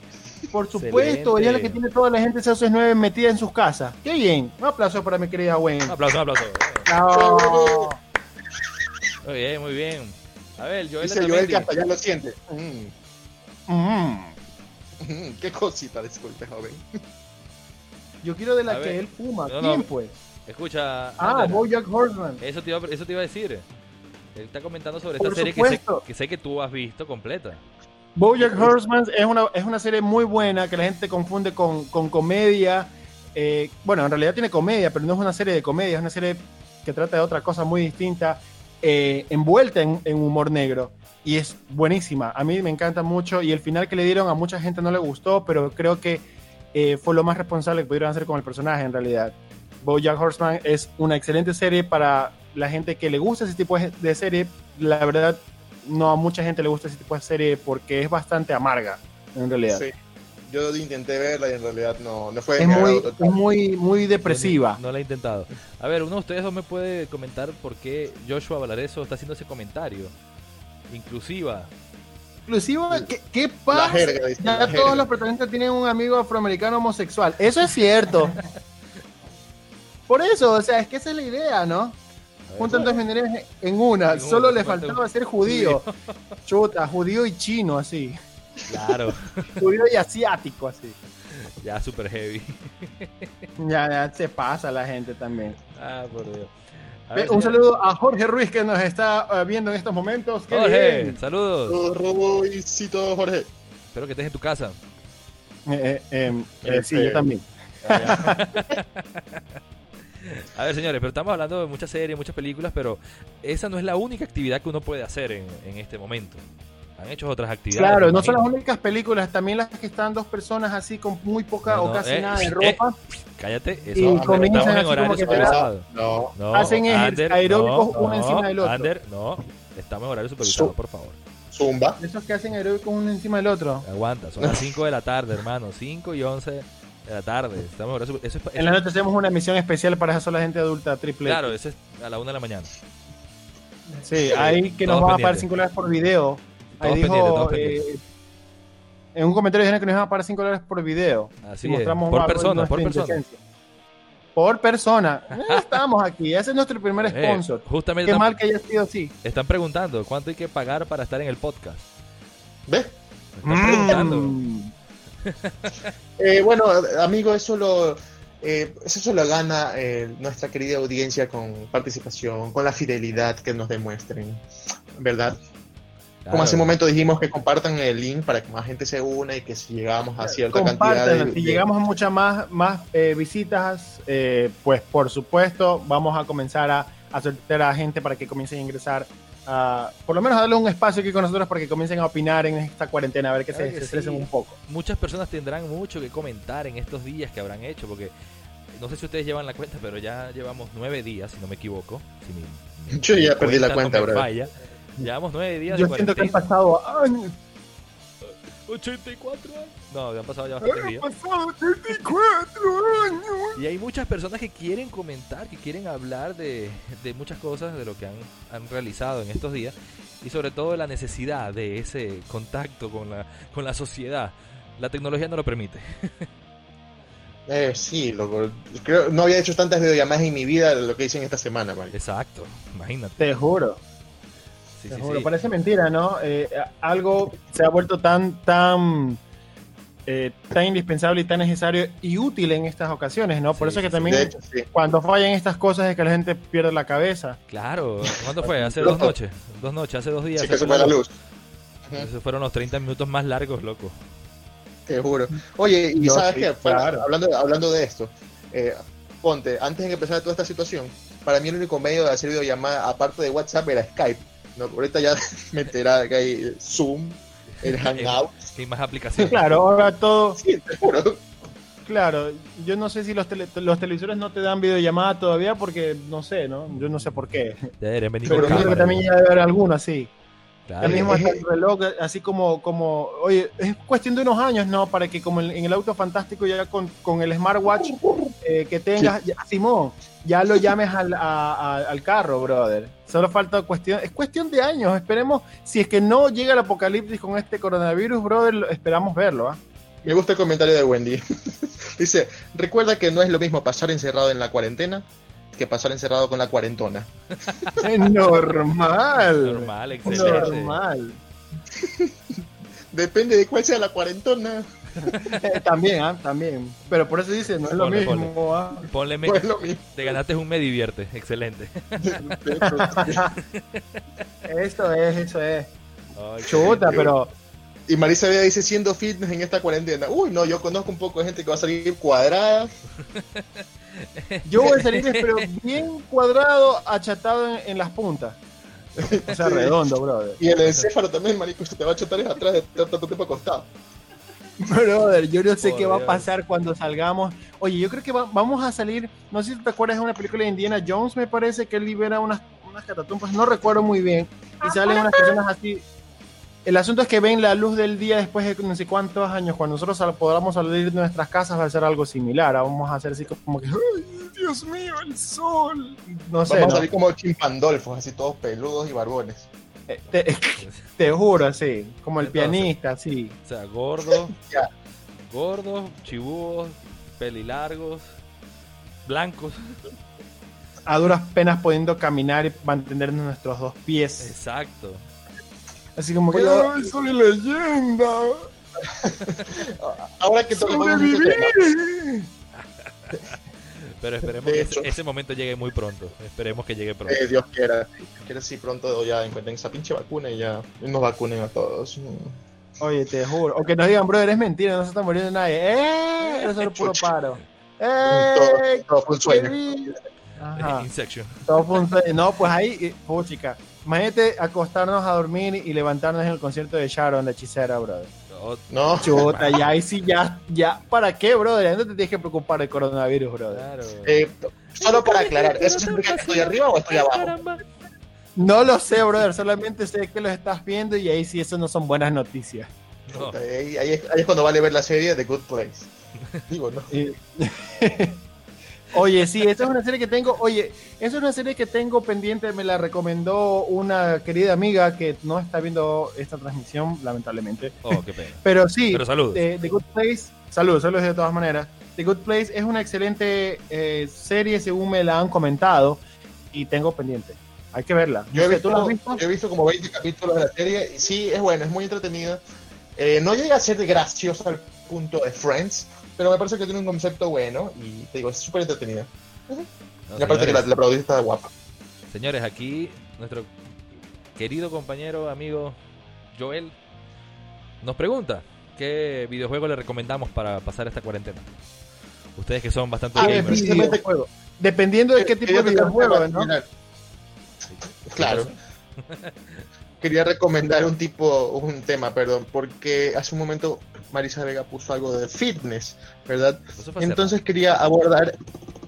Por supuesto, Excelente. ella es la que tiene toda la gente de 9 metida en sus casas. Qué bien. Un aplauso para mi querida Gwen. Un aplauso, un aplauso. No. Muy bien, muy bien. A ver, Joel Dice. Joel que hasta ya lo siente. Mm, Mm. mm, (laughs) qué cosita, disculpe, joven. Yo quiero de la A que ver. él fuma. No, ¿Quién no. pues? Escucha. Ah, Ander, Bojack Horseman. eso, te iba, eso te iba a decir. Él está comentando sobre Por esta serie que sé, que sé que tú has visto completa. Bojack Horseman es una, es una serie muy buena que la gente confunde con, con comedia. Eh, bueno, en realidad tiene comedia, pero no es una serie de comedia, es una serie que trata de otra cosa muy distinta, eh, envuelta en, en humor negro. Y es buenísima. A mí me encanta mucho. Y el final que le dieron a mucha gente no le gustó, pero creo que eh, fue lo más responsable que pudieron hacer con el personaje en realidad. Bojack Horseman es una excelente serie para la gente que le gusta ese tipo de serie. La verdad, no a mucha gente le gusta ese tipo de serie porque es bastante amarga, en realidad. Sí. Yo intenté verla y en realidad no, no fue Es muy, es muy, muy depresiva. No, no la he intentado. A ver, uno de ustedes dos me puede comentar por qué Joshua Valareso está haciendo ese comentario. Inclusiva. Inclusive, ¿qué, pasa? jerga, Ya todos jerga. los protagonistas tienen un amigo afroamericano homosexual. Eso es cierto. (laughs) Por eso, o sea, es que esa es la idea, ¿no? Juntan dos minorías en una. En una, Solo le falta faltaba un- ser judío. Chuta, judío y chino, así. Claro, (laughs) Judío y asiático, así. ya super heavy. Ya, ya se pasa la gente también. Ah, por Dios. A ver, un saludo a Jorge Ruiz que nos está eh, viendo en estos momentos. ¡Qué Jorge, bien! saludos. Roboicito Jorge. Espero que estés en tu casa. Eh, eh, em, eh, sí, Este- yo también. (laughs) A ver, señores, pero estamos hablando de muchas series, muchas películas, pero esa no es la única actividad que uno puede hacer en, en este momento. Han hecho otras actividades. Claro, no son las únicas películas, también las que están dos personas así con muy poca No, o casi eh, nada de eh, ropa. Cállate, Y eso comienzan estamos en horario supervisado. No. No, Hacen Ander, aeróbicos no, uno no, encima del otro. Ander, no, estamos en horario supervisado, Su- por favor. Zumba. Esos que hacen aeróbicos uno encima del otro. Aguanta, son las 5 de la tarde, hermano. 5 y 11 de la tarde. Estamos en Eso la noche hacemos una emisión especial para esa sola gente adulta, triple. Claro, eso es a la 1 de la mañana. Sí, ahí que nos van a pagar pendientes. 5 dólares por video. Ahí dijo, eh, en un comentario dijeron que nos iban a pagar 5 dólares por video. Así Si es. mostramos Por persona, por persona. indecencia. por persona. (laughs) Eh, estamos aquí, ese es nuestro primer Eh, sponsor. justamente Qué están, mal que haya sido así. están preguntando cuánto hay que pagar para estar en el podcast. ¿Ves? Están preguntando. (laughs) Eh, bueno, amigo, eso lo, eh, eso lo gana eh, nuestra querida audiencia con participación, con la fidelidad que nos demuestren, ¿verdad? Como Claro. hace un momento dijimos que compartan el link para que más gente se una y que si llegamos a cierta cantidad de, si llegamos a muchas más, más eh, visitas, eh, pues por supuesto vamos a comenzar a, a soltar a gente para que comiencen a ingresar, a, por lo menos a darle un espacio aquí con nosotros para que comiencen a opinar en esta cuarentena, a ver que Claro se que se estresen sí. un poco. Muchas personas tendrán mucho que comentar en estos días que habrán hecho, porque no sé si ustedes llevan la cuenta, pero ya llevamos nueve días, si no me equivoco. Si mi- mi- Yo ya perdí la no cuenta, me brother. falla. Llevamos nueve días Yo de siento que han pasado años. 84 años. No, ya han pasado ya bastantes Han días. pasado 34 años. Y hay muchas personas que quieren comentar, que quieren hablar de, de muchas cosas, de lo que han, han realizado en estos días y sobre todo de la necesidad de ese contacto con la, con la sociedad. La tecnología no lo permite. (laughs) Eh, sí, loco. Creo, no había hecho tantas videollamadas en mi vida de lo que hice en esta semana, man. Exacto, imagínate. Te juro. Sí, Te sí, juro, sí. parece mentira, ¿no? Eh, a- algo se ha vuelto tan, tan, eh, tan indispensable y tan necesario y útil en estas ocasiones, ¿no? Por Sí, eso es que sí, también De hecho, sí. cuando fallan estas cosas es que la gente pierde la cabeza. Claro, ¿cuándo fue? Hace dos noches. Dos noches, hace dos días. Sí se que se fue la luz. Esos fueron los 30 minutos más largos, loco. Te juro. Oye, y sabes sí, qué, claro. hablando, hablando de esto, eh, ponte, antes de que empezara toda esta situación, para mí el único medio de hacer videollamada, aparte de WhatsApp, era Skype. ¿No? Ahorita ya (laughs) me enteré que hay Zoom, el (laughs) Hangout. Sin más aplicaciones. Claro, ahora todo, (laughs) Sí, te juro. claro, yo no sé si los, tele- los televisores no te dan videollamada todavía porque no sé, ¿no? Yo no sé por qué. Ya deberían venir Pero creo que también ya debe haber alguno así. Claro. El mismo hasta el reloj, así como, como, oye, es cuestión de unos años, ¿no? Para que como en, en el auto fantástico ya con, con el smartwatch eh, que tengas, ya, Simón, ya lo llames al, a- a- al carro, brother. Solo falta cuestión, es cuestión de años. Esperemos, si es que no llega el apocalipsis con este coronavirus, brother, esperamos verlo, ¿ah? Me gusta el comentario de Wendy. (laughs) Dice, recuerda que no es lo mismo pasar encerrado en la cuarentena que pasar encerrado con la cuarentona. Es (laughs) normal. Normal, excelente. Normal. (laughs) Depende de cuál sea la cuarentona. Eh, también, ¿ah? También. Pero por eso dice, no es lo Ponle, mismo, ¿ah? Ponle me- No es lo mismo. te ganaste un me divierte. Excelente. (laughs) Eso es, eso es. Ay, Chuta, pero Y Marisa Vega dice, siendo fitness en esta cuarentena. Uy, no, yo conozco un poco de gente que va a salir cuadrada. (laughs) yo voy a salir, pero bien cuadrado, achatado en, en las puntas. O sea, redondo, brother. Y el encéfalo también, marico, se te va a chotar atrás de tanto tiempo acostado. Brother, yo no sé qué va a pasar cuando salgamos. Oye, yo creo que va- vamos a salir. No sé si te acuerdas de una película de Indiana Jones, me parece que él libera unas, unas catatumpas, no recuerdo muy bien. Y salen unas personas así. El asunto es que ven la luz del día después de no sé cuántos años. Cuando nosotros sal- podamos salir de nuestras casas, va a ser algo similar. Vamos a hacer así como que. ¡Ay, Dios mío, el sol! No sé. Vamos ¿no? a salir como chimpandolfos, así todos peludos y barbones. Eh, Te, (laughs) te juro, así. Como el Entonces. pianista, así. O sea, gordos, (laughs) gordos, chibúos, pelilargos, blancos. A duras penas pudiendo caminar y mantener nuestros dos pies. Exacto. Así como que. ¡Ay, soy leyenda! (laughs) Ahora que ¡Sobreviví! (laughs) Pero esperemos que ese, ese momento llegue muy pronto. Esperemos que llegue pronto. eh, Dios quiera, quiera si pronto ya encuentren esa pinche vacuna y ya nos vacunen a todos. Mm. Oye, te juro. O que nos digan, brother, es mentira, no se está muriendo nadie. ¡Eh! Eso es puro Chucha. paro. Todo, ¡Eh! todo fue un sueño. (laughs) Ajá. Insection. Todo fue un sueño. No, pues ahí, eh, puchica. Imagínate acostarnos a dormir y levantarnos en el concierto de Sharon, la hechicera, brother. No, Chuta, ya ahí sí, ya, ya. ¿Para qué, brother? Ya no te tienes que preocupar del coronavirus, brother. claro. eh, solo para aclarar, ¿eso significa que estoy arriba o estoy abajo? No lo sé, brother. Solamente sé que los estás viendo y ahí sí, eso no son buenas noticias. No. Ahí, ahí es, ahí es cuando vale ver la serie The Good Place. Digo, ¿no? Y- (laughs) Oye, sí, esa es una serie que tengo. Oye, esa es una serie que tengo pendiente. Me la recomendó una querida amiga que no está viendo esta transmisión, lamentablemente. Oh, qué pena. (laughs) Pero sí, Pero saludos. de, The Good Place. Saludos, saludos de todas maneras. The Good Place es una excelente eh, serie según me la han comentado y tengo pendiente. Hay que verla. Yo he, visto, ¿Tú la has visto? yo he visto como 20 capítulos de la serie y sí, es buena, es muy entretenida. Eh, no llega a ser graciosa al punto de Friends, pero me parece que tiene un concepto bueno y te digo, es súper entretenida. No, y aparte que la, la protagonista está guapa. señores, aquí nuestro querido compañero, amigo Joel nos pregunta qué videojuego le recomendamos para pasar esta cuarentena. Ustedes que son bastante Ah, gamers. precisamente- Videojuego. Dependiendo de qué tipo Quería de videojuego, ¿no? Claro. Quería recomendar un tipo, un tema, perdón, porque hace un momento Marisa Vega puso algo de fitness, ¿verdad? Entonces quería abordar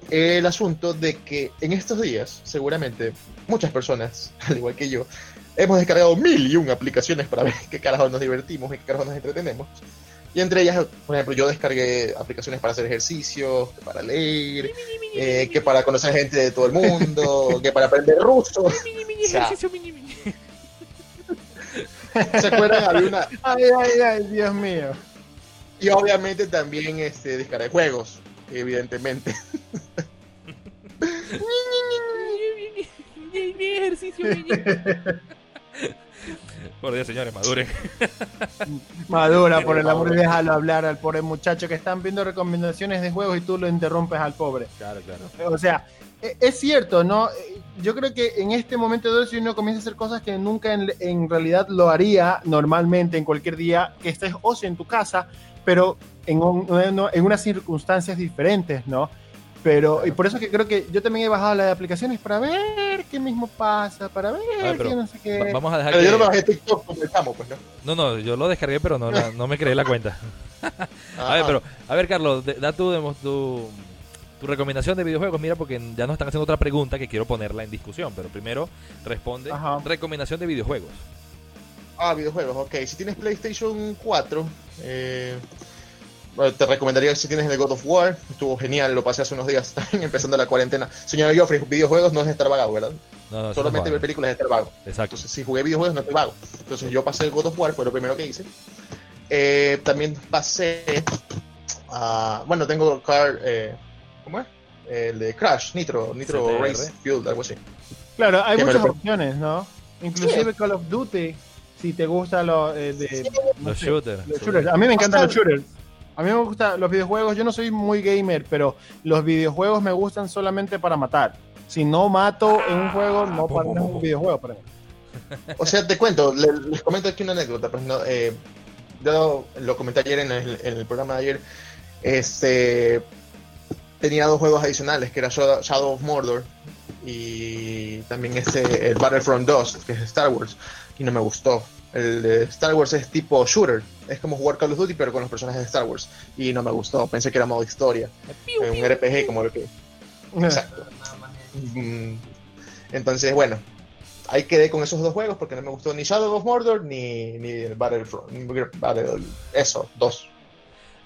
el asunto de que en estos días, seguramente, muchas personas, (laughs) al igual que yo, hemos descargado mil y un aplicaciones para ver qué carajo nos divertimos y qué carajo nos entretenemos. Y entre ellas, por ejemplo, yo descargué aplicaciones para hacer ejercicio, que para leer, eh, que para conocer gente de todo el mundo, (laughs) que para aprender ruso. O sea, ¿Se acuerdan? Había una, Ay, ay, ay, Dios mío. y obviamente también este, descargué juegos, evidentemente. Por Dios, señores, maduren. Madura, por el amor de déjalo hablar al pobre muchacho que están viendo recomendaciones de juegos y tú lo interrumpes al pobre. Claro, claro. O sea, es cierto, ¿no? Eh, Yo creo que en este momento de ocio uno comienza a hacer cosas que nunca en, en realidad lo haría normalmente en cualquier día que estés ocio en tu casa, pero en, un- no- en unas circunstancias diferentes, ¿no? Pero, y por eso que creo que yo también he bajado las aplicaciones para ver qué mismo pasa, para ver A ver, pero qué no sé qué. Va- Vamos a dejar Pero yo no me que... bajé TikTok el chamo, pues, ¿no? No, no, yo lo descargué, pero no, me creé la cuenta. (laughs) A ver, pero, a ver, Carlos, de- da tu, tu, tu recomendación de videojuegos. Mira, porque ya nos están haciendo otra pregunta que quiero ponerla en discusión, pero primero responde Ajá. recomendación de videojuegos. Ah, videojuegos, ok. Si tienes PlayStation 4, eh, bueno, te recomendaría si tienes el God of War. Estuvo genial, lo pasé hace unos días (laughs) empezando la cuarentena. Señor Joffrey, videojuegos no es estar vago, ¿verdad? No, no, Solamente ver películas es estar vago. Exacto. Entonces, si jugué videojuegos, no estoy vago. Entonces, yo pasé el God of War, fue lo primero que hice. Eh, también pasé a. Bueno, tengo Car. Eh, ¿Cómo es? El de Crash, Nitro, Nitro CTR. Race Fuel, algo así. Claro, hay muchas opciones, ¿no? Inclusive Call of Duty, si te gusta lo eh, de no Los sé, shooters. los shooters. A mí me encantan los shooters. A mí me gustan los videojuegos. Yo no soy muy gamer, pero los videojuegos me gustan solamente para matar. Si no mato en un juego, no para no es un videojuego para mí. O sea, te cuento, le- les, comento aquí una anécdota. Pues, no, eh, yo lo comenté ayer en el, en el programa de ayer. Este tenía dos juegos adicionales, que era Shadow of Mordor y también este el Battlefront 2, que es Star Wars, y no me gustó. El de Star Wars es tipo shooter, es como jugar Call of Duty pero con los personajes de Star Wars y no me gustó. Pensé que era modo historia, eh, un RPG como lo que (laughs) Exacto. Mm, Entonces, bueno, ahí quedé con esos dos juegos porque no me gustó ni Shadow of Mordor ni, ni el Battlefront. ni Battle, eso, dos.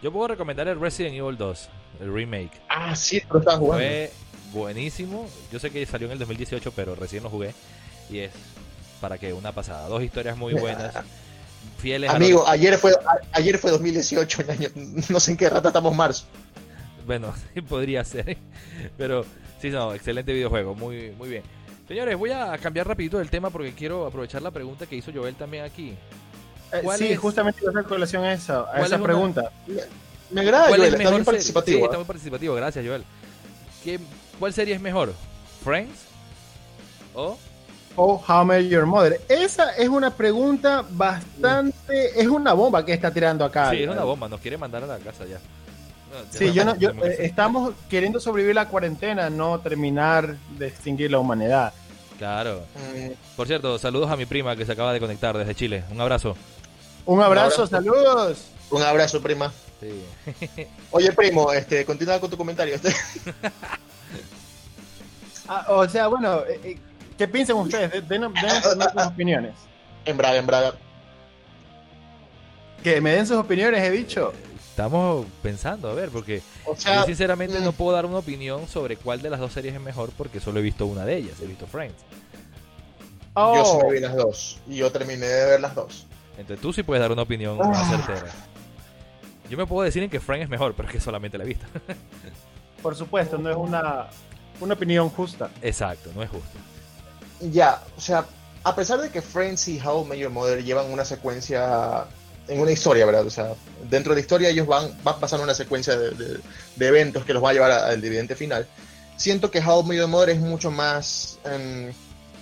Yo puedo recomendar el Resident Evil 2, el remake. Ah, sí, lo estaba jugando. Fue buenísimo. Yo sé que salió en el 2018, pero recién lo jugué. Y es, para que una pasada. Dos historias muy buenas. (laughs) Fieles Amigo, ayer fue, a- ayer fue 2018, el año, no sé en qué rata estamos marzo. Bueno, (laughs) sí podría ser. Pero sí, no, excelente videojuego. Muy, muy bien. Señores, voy a cambiar rapidito el tema porque quiero aprovechar la pregunta que hizo Joel también aquí. Eh, ¿Cuál sí, es- justamente iba a hacer colación a esa, a ¿Cuál esa es una- pregunta. Me agrada, ¿Cuál Joel, es está bien participativo. Sí, ¿eh? está muy participativo. Gracias, Joel. ¿Qué, ¿Cuál serie es mejor? ¿Friends? ¿O? O How I Met Your Mother. Esa es una pregunta bastante. Es una bomba que está tirando acá. Sí, es una bomba. Nos quiere mandar a la casa ya. No, Sí, yo no, yo, eh, estamos queriendo sobrevivir la cuarentena, no terminar de extinguir la humanidad. Claro. Mm, Por cierto, saludos a mi prima que se acaba de conectar desde Chile. Un abrazo. Un abrazo, abrazo. saludos. Un abrazo, prima. Sí. (laughs) Oye, primo, este, continúa con tu comentario. Este, (laughs) Ah, o sea, bueno, eh, eh, ¿qué piensan ustedes? De- Denos, denos (laughs) también sus opiniones. en Braga, en Braga. Que me den sus opiniones, he dicho. Estamos pensando, a ver, porque O yo sinceramente mm. no puedo dar una opinión sobre cuál de las dos series es mejor porque solo he visto una de ellas, he visto Friends. yo sí Oh, vi las dos. Y yo terminé de ver las dos. Entonces tú sí puedes dar una opinión Ah. más certera. Yo me puedo decir en que Friends es mejor, pero es que solamente la he visto. (laughs) Por supuesto, no es una, una opinión justa. Exacto, no es justo. Ya, o sea, a pesar de que Friends y How I Met Your Mother llevan una secuencia en una historia, ¿verdad? O sea, dentro de la historia ellos van, van pasando una secuencia de, de- de eventos que los va a llevar al evidente final. Siento que How I Met Your Mother es mucho más em,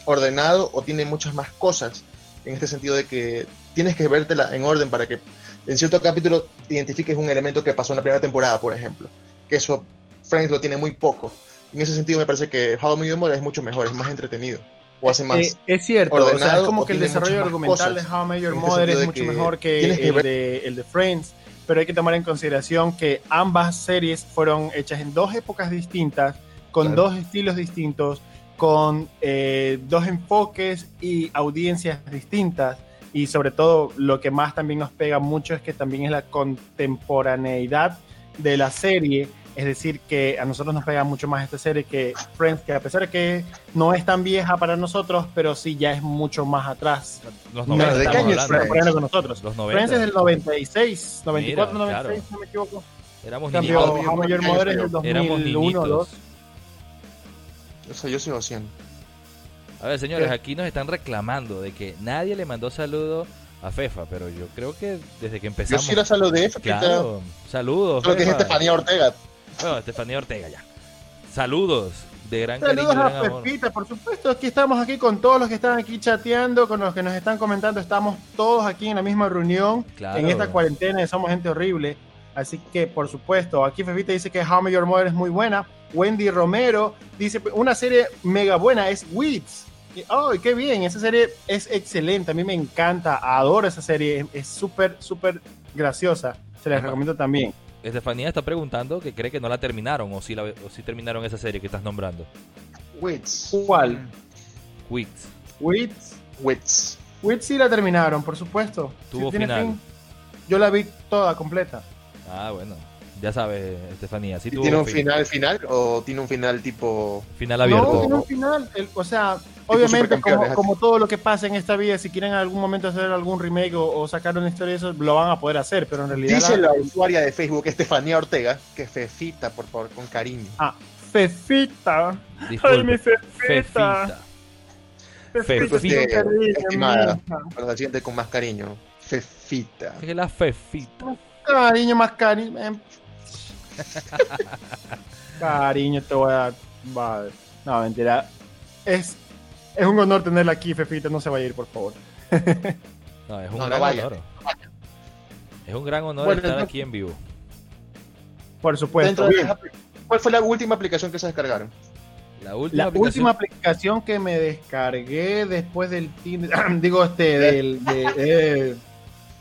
ordenado o tiene muchas más cosas, en este sentido de que tienes que vértela en orden para que en cierto capítulo identifiques un elemento que pasó en la primera temporada, por ejemplo. Que eso Friends lo tiene muy poco. En ese sentido me parece que How I Met Your Mother es mucho mejor, es más entretenido. O hace más... Eh, es cierto, o sea, ordenado es como que el desarrollo argumental cosas. de How I Met Your Mother es mucho mejor que, que el, ver- de, el de Friends, pero hay que tomar en consideración que ambas series fueron hechas en dos épocas distintas, con Claro. dos estilos distintos, con eh, dos enfoques y audiencias distintas. Y sobre todo, lo que más también nos pega mucho es que también es la contemporaneidad de la serie. Es decir, que a nosotros nos pega mucho más esta serie que Friends, que a pesar de que no es tan vieja para nosotros, pero sí ya es mucho más atrás. Los No, 90 ¿de qué año es. Friends? Con nosotros. Los Friends 90. es del 96, 94, Mira, 96, claro. si no me equivoco. Éramos cambio, Met Your Mother es del Éramos 2001, niñitos. 2. O sea, yo sigo haciendo. A ver, señores, ¿Qué? aquí nos están reclamando de que nadie le mandó saludo a Fefa, pero yo creo que desde que Yo empezamos. sí la saludé. Claro, saludos. Lo que es. Estefanía Ortega. Bueno, Estefanía Ortega ya. Saludos de gran Saludos cariño y gran a amor. Pepita, por supuesto. Aquí estamos aquí con todos los que están aquí chateando, con los que nos están comentando. Estamos todos aquí en la misma reunión, Claro. en esta cuarentena Somos Gente Horrible. Así que, por supuesto, aquí Pepita dice que How Your Mother es muy buena. Wendy Romero dice, una serie mega buena es Weeds. ¡Ay, qué bien! Esa serie es excelente. A mí me encanta. Adoro esa serie. Es- súper, súper graciosa. Se les Ajá. recomiendo también. Estefanía está preguntando que cree que no la terminaron o si, la, o si terminaron esa serie que estás nombrando. Wits. ¿Cuál? Quits. Weeds. Wits. Weeds sí la terminaron, por supuesto. Tuvo final. fin. Yo la vi toda completa. Ah, bueno. Ya sabes, Estefanía. Sí ¿Y tuvo ¿Tiene un fin. final final o tiene un final tipo... Final No, abierto. tiene un final. el- o sea, obviamente, como, como todo lo que pasa en esta vida, si quieren en algún momento hacer algún remake o, o sacar una historia de eso, lo van a poder hacer, pero en realidad. Dice la- la usuaria de Facebook, Estefanía Ortega, que Fefita, por favor, con cariño. Ah, Fefita. Disculpe. Ay, mi Fefita. Fefita. Fefita, Estimada. Para la siguiente con más cariño. Fefita. Es la Fefita. Cariño más cariño. (laughs) cariño, te voy a dar. Vale. No, mentira. Es, es un honor tenerla aquí, Fefita. No se vaya a ir, por favor. (laughs) No, es un No, no gran vaya, honor. Es un gran honor Bueno, estar entonces- aquí en vivo. Por supuesto. De ¿Cuál fue la última aplicación que se descargaron? La última La aplicación- última aplicación que me descargué después del Tinder, (clears throat) digo este, del, de, eh,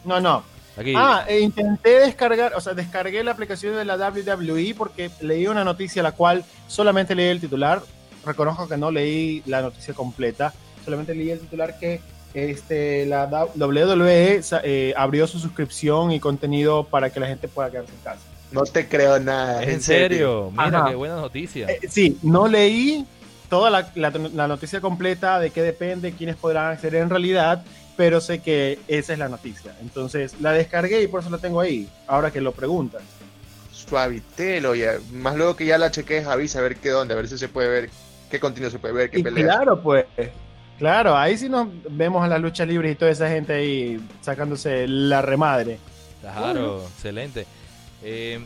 no, no. Aquí. Ah, e intenté descargar, o sea, descargué la aplicación de la WWE porque leí una noticia la cual solamente leí el titular. Reconozco que no leí la noticia completa, solamente leí el titular que este, la WWE eh, abrió su suscripción y contenido para que la gente pueda quedarse en casa. No te creo nada. ¿Es en serio? Mira, Ajá. qué buena noticia. Eh, sí, no leí toda la, la- la noticia completa de qué depende, quiénes podrán acceder en realidad, pero sé que esa es la noticia. Entonces la descargué y por eso la tengo ahí, ahora que lo preguntas. Suavitelo, ya. Más luego que ya la cheques, avisa a ver qué dónde, a ver si se puede ver, qué contenido se puede ver, qué Y pelea. claro, pues, claro, ahí sí nos vemos a las luchas libres y toda esa gente ahí sacándose la remadre. Claro, excelente. Eh,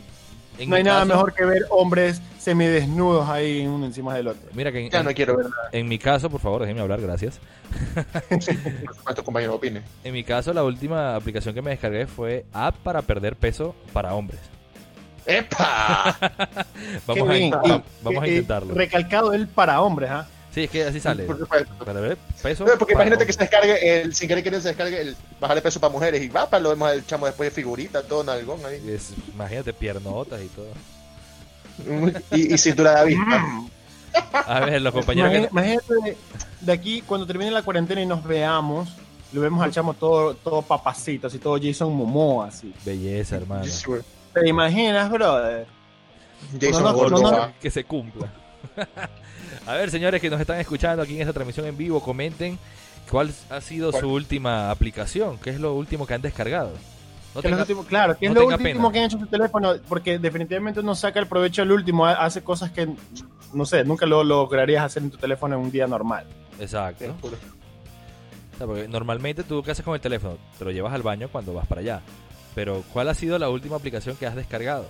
en No hay nada caso- mejor que ver hombres semidesnudos ahí uno encima del otro. Mira que en, Ya en- no quiero ver nada. en mi caso, por favor, déjenme hablar, gracias. Por supuesto, compañero, opine. (laughs) En mi caso, la última aplicación que me descargué fue App para perder peso para hombres. ¡Epa! (laughs) Vamos, a, Y, a eh, intentarlo. Recalcado el para hombres, ¿ah? Sí, es que así sale. Por supuesto. Para ver peso. No, porque para imagínate que se descargue, el, sin querer que se descargue el bajarle peso para mujeres y va para lo vemos el chamo después de figurita, todo nalgón ahí. Es- imagínate, piernotas y todo. Y, y cintura de avispa. A ver, los compañeros que... Imagínate, de, de aquí, cuando termine la cuarentena y nos veamos, lo vemos al chamo todo, todo papacito, así todo Jason Momoa, así. Belleza, hermano. ¿Te imaginas, brother? Jason No, no, Gordo, no, no. va. que se cumpla. A ver, señores que nos están escuchando aquí en esta transmisión en vivo, comenten cuál ha sido ¿Cuál? su última aplicación, qué es lo último que han descargado. No tenga- último- claro, que es lo último pena. que han hecho su teléfono, porque definitivamente uno saca el provecho al último, ha- hace cosas que, no sé, nunca lo lograrías hacer en tu teléfono en un día normal. Exacto. O sea, porque normalmente tú, ¿qué haces con el teléfono? Te lo llevas al baño cuando vas para allá. Pero, ¿cuál ha sido la última aplicación que has descargado?